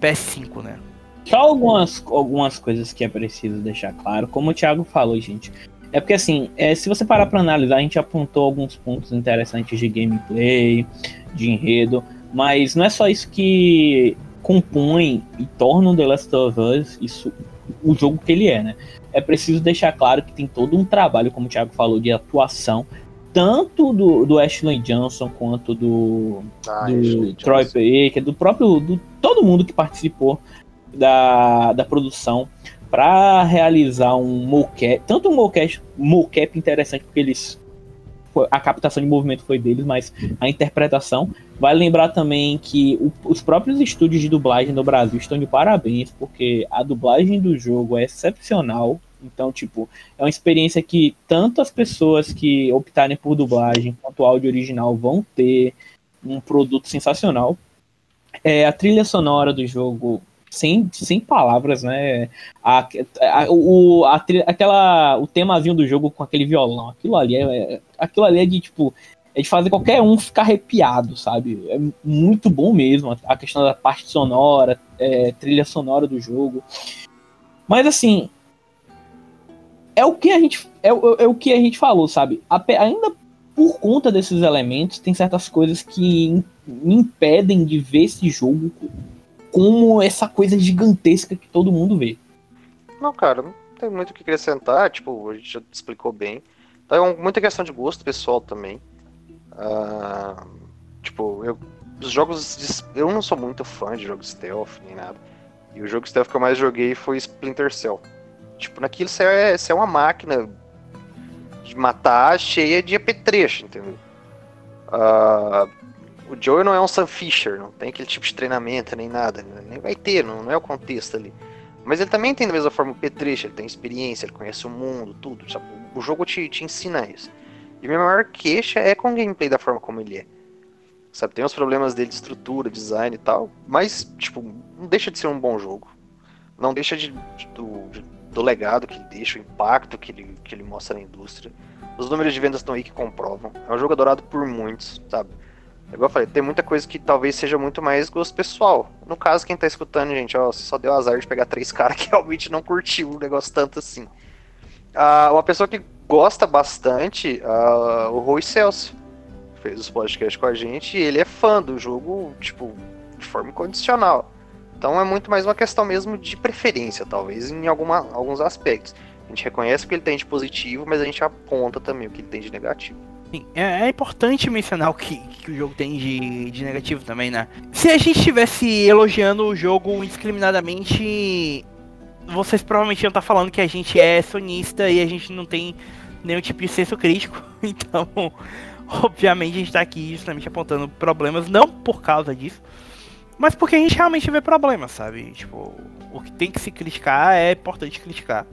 PS5, né? Só algumas, algumas coisas que é preciso deixar claro. Como o Thiago falou, gente, é porque assim, é, se você parar para analisar, a gente apontou alguns pontos interessantes de gameplay, de enredo, mas não é só isso que compõe e torna o The Last of Us isso, o jogo que ele é, né? É preciso deixar claro que tem todo um trabalho, como o Thiago falou, de atuação, tanto do, do Ashley Johnson quanto do, ah, do Troy Baker, do próprio. do todo mundo que participou da, da produção para realizar um mocap, tanto um mocap, mocap interessante porque eles a captação de movimento foi deles, mas a interpretação. Vale lembrar também que o, os próprios estúdios de dublagem no Brasil estão de parabéns, porque a dublagem do jogo é excepcional. Então, tipo, é uma experiência que tanto as pessoas que optarem por dublagem quanto o áudio original vão ter um produto sensacional. É, a trilha sonora do jogo sem, sem palavras, né? A, a, o, a, aquela, o temazinho do jogo com aquele violão, aquilo ali é, é, aquilo ali é de tipo é de fazer qualquer um ficar arrepiado, sabe? É muito bom mesmo a questão da parte sonora, é, trilha sonora do jogo. Mas assim, é o que a gente é, é, é o que a gente falou, sabe? Ainda por conta desses elementos, tem certas coisas que me impedem de ver esse jogo como essa coisa gigantesca que todo mundo vê. Não, cara, não tem muito o que acrescentar, tipo, a gente já explicou bem. Então, é muita questão de gosto pessoal também. Uh, tipo, eu, os jogos. De, eu não sou muito fã de jogos stealth nem nada. E o jogo stealth que eu mais joguei foi Splinter Cell. Tipo, naquilo você é, você é uma máquina de matar cheia de apetrecho, entendeu? Uh, o Joey não é um Sam Fisher, não tem aquele tipo de treinamento nem nada, né? nem vai ter, não, não é o contexto ali. Mas ele também tem da mesma forma o Petrucci, ele tem experiência, ele conhece o mundo, tudo, sabe? O jogo te, te ensina isso. E minha maior queixa é com o gameplay da forma como ele é. Sabe, tem os problemas dele de estrutura, design e tal, mas, tipo, não deixa de ser um bom jogo. Não deixa de, de, do, de, do legado que ele deixa, o impacto que ele, que ele mostra na indústria. Os números de vendas estão aí que comprovam. É um jogo adorado por muitos, sabe? Igual eu falei, tem muita coisa que talvez seja muito mais gosto pessoal. No caso, quem tá escutando, gente, ó, só deu azar de pegar três *laughs* caras que realmente não curtiu o negócio tanto assim. Uh, uma pessoa que gosta bastante, uh, o Rui Celso, fez os podcasts com a gente, e ele é fã do jogo, tipo, de forma incondicional. Então é muito mais uma questão mesmo de preferência, talvez, em alguma, alguns aspectos. A gente reconhece o que ele tem de positivo, mas a gente aponta também o que ele tem de negativo. Sim, é, é importante mencionar o que, que o jogo tem de, de negativo também, né? Se a gente estivesse elogiando o jogo indiscriminadamente, vocês provavelmente iam estar falando que a gente é sonista e a gente não tem nenhum tipo de senso crítico. *laughs* Então, obviamente a gente tá aqui justamente apontando problemas, não por causa disso, mas porque a gente realmente vê problemas, sabe? Tipo, o que tem que se criticar é importante criticar.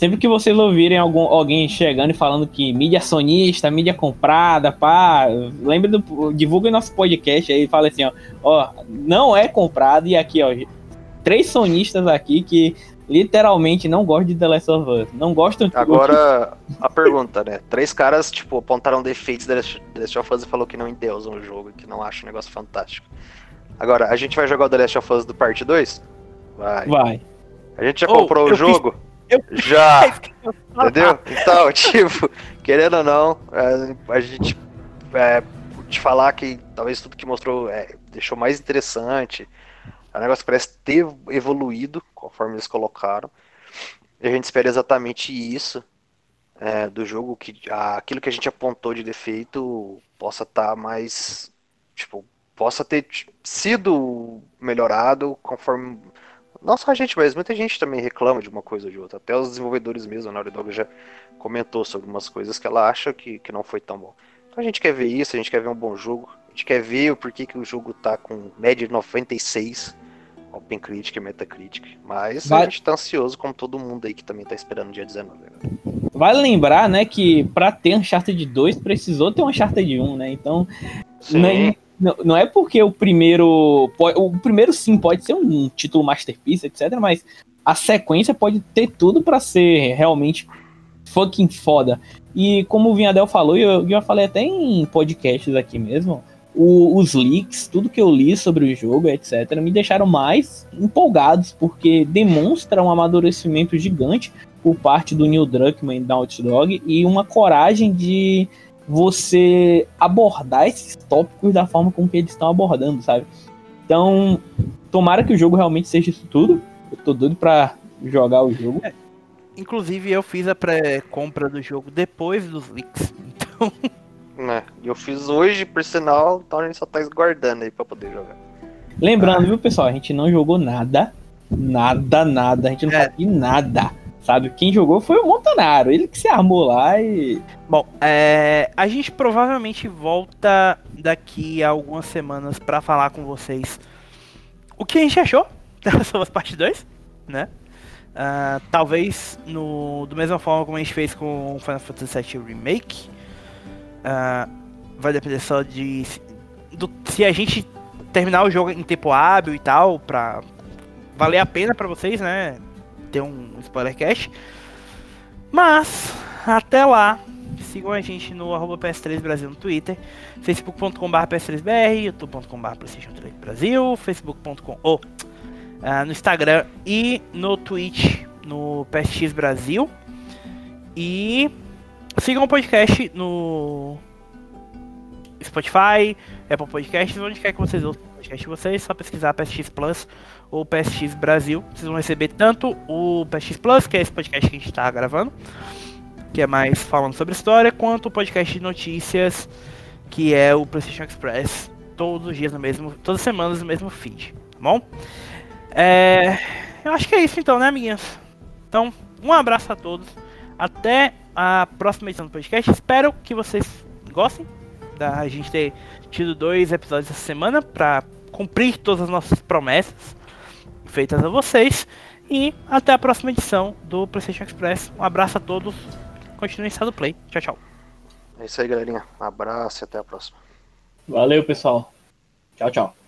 Sempre que vocês ouvirem algum, alguém chegando e falando que mídia sonista, mídia comprada, pá, lembre do. Divulgue nosso podcast aí e fala assim, ó, ó, não é comprado, e aqui, ó, três sonistas aqui que literalmente não gostam de The Last of Us. Não gostam de Agora, a pergunta, né? Três caras, tipo, apontaram defeitos da The Last of Us e falou que não endeusam o jogo, que não acham um negócio fantástico. Agora, a gente vai jogar o The Last of Us do parte 2? Vai. Vai. A gente já oh, comprou o jogo? Fiz... Já. *laughs* Entendeu? Então, tipo, *laughs* querendo ou não, é, a gente é, te falar que talvez tudo que mostrou é, deixou mais interessante. O negócio parece ter evoluído conforme eles colocaram. E a gente espera exatamente isso é, do jogo, que aquilo que a gente apontou de defeito possa estar tá mais. Tipo, possa ter sido melhorado conforme. Não só a gente, mas muita gente também reclama de uma coisa ou de outra. Até os desenvolvedores mesmo, a Naughty Dog já comentou sobre umas coisas que ela acha que, que não foi tão bom. Então a gente quer ver isso, a gente quer ver um bom jogo. A gente quer ver o porquê que o jogo tá com média de 96 OpenCritic e Metacritic. Mas Vai... a gente tá ansioso, como todo mundo aí que também tá esperando o dia 19. Né? Vale lembrar, né, que pra ter Uncharted 2 precisou ter um Uncharted 1, né? Então, nem, não, não é porque o primeiro. O primeiro sim pode ser um título masterpiece, etc. Mas a sequência pode ter tudo para ser realmente fucking foda. E como o Vinhadel falou, e eu, eu falei até em podcasts aqui mesmo, o, os leaks, tudo que eu li sobre o jogo, etc., me deixaram mais empolgados, porque demonstra um amadurecimento gigante por parte do Neil Druckmann da Naughty Dog e uma coragem de você abordar esses tópicos da forma com que eles estão abordando, sabe? Então, tomara que o jogo realmente seja isso tudo. Eu tô doido pra jogar o jogo. É, inclusive, eu fiz a pré-compra do jogo depois dos leaks. *laughs* Então. Né? Eu fiz hoje, por sinal, então a gente só tá guardando aí pra poder jogar. Lembrando, ah. viu, pessoal? A gente não jogou nada. Nada, nada. A gente não é. sabe nada. Sabe? Quem jogou foi o Montanaro. Ele que se armou lá e. Bom, é, a gente provavelmente volta daqui a algumas semanas para falar com vocês o que a gente achou *laughs* da Last Parte 2, né? Uh, talvez no, do mesma forma como a gente fez com Final Fantasy VII Remake. Uh, vai depender só de. Do, se a gente terminar o jogo em tempo hábil e tal, pra valer a pena para vocês, né? Ter um spoiler cast. Mas, até lá, sigam a gente no arroba PS3 Brasil no Twitter, facebook.com.br PS3BR, youtube.com.br PlayStation 3 Brasil, facebook.com uh, no Instagram e no Twitch no PSX Brasil. E Sigam o podcast no Spotify, Apple Podcasts, onde quer que vocês ouçam podcast vocês, só pesquisar PSX Plus ou PSX Brasil. Vocês vão receber tanto o PSX Plus, que é esse podcast que a gente está gravando, que é mais falando sobre história, quanto o podcast de notícias, que é o PlayStation Express, todos os dias no mesmo, todas as semanas no mesmo feed, tá bom? É, eu acho que é isso então, né, amiguinhos? Então, um abraço a todos. Até a próxima edição do podcast. Espero que vocês gostem da gente ter tido dois episódios essa semana para cumprir todas as nossas promessas feitas a vocês. E até a próxima edição do PlayStation Express. Um abraço a todos. Continuem estado play. Tchau, tchau. É isso aí, galerinha. Um abraço e até a próxima. Valeu, pessoal. Tchau, tchau.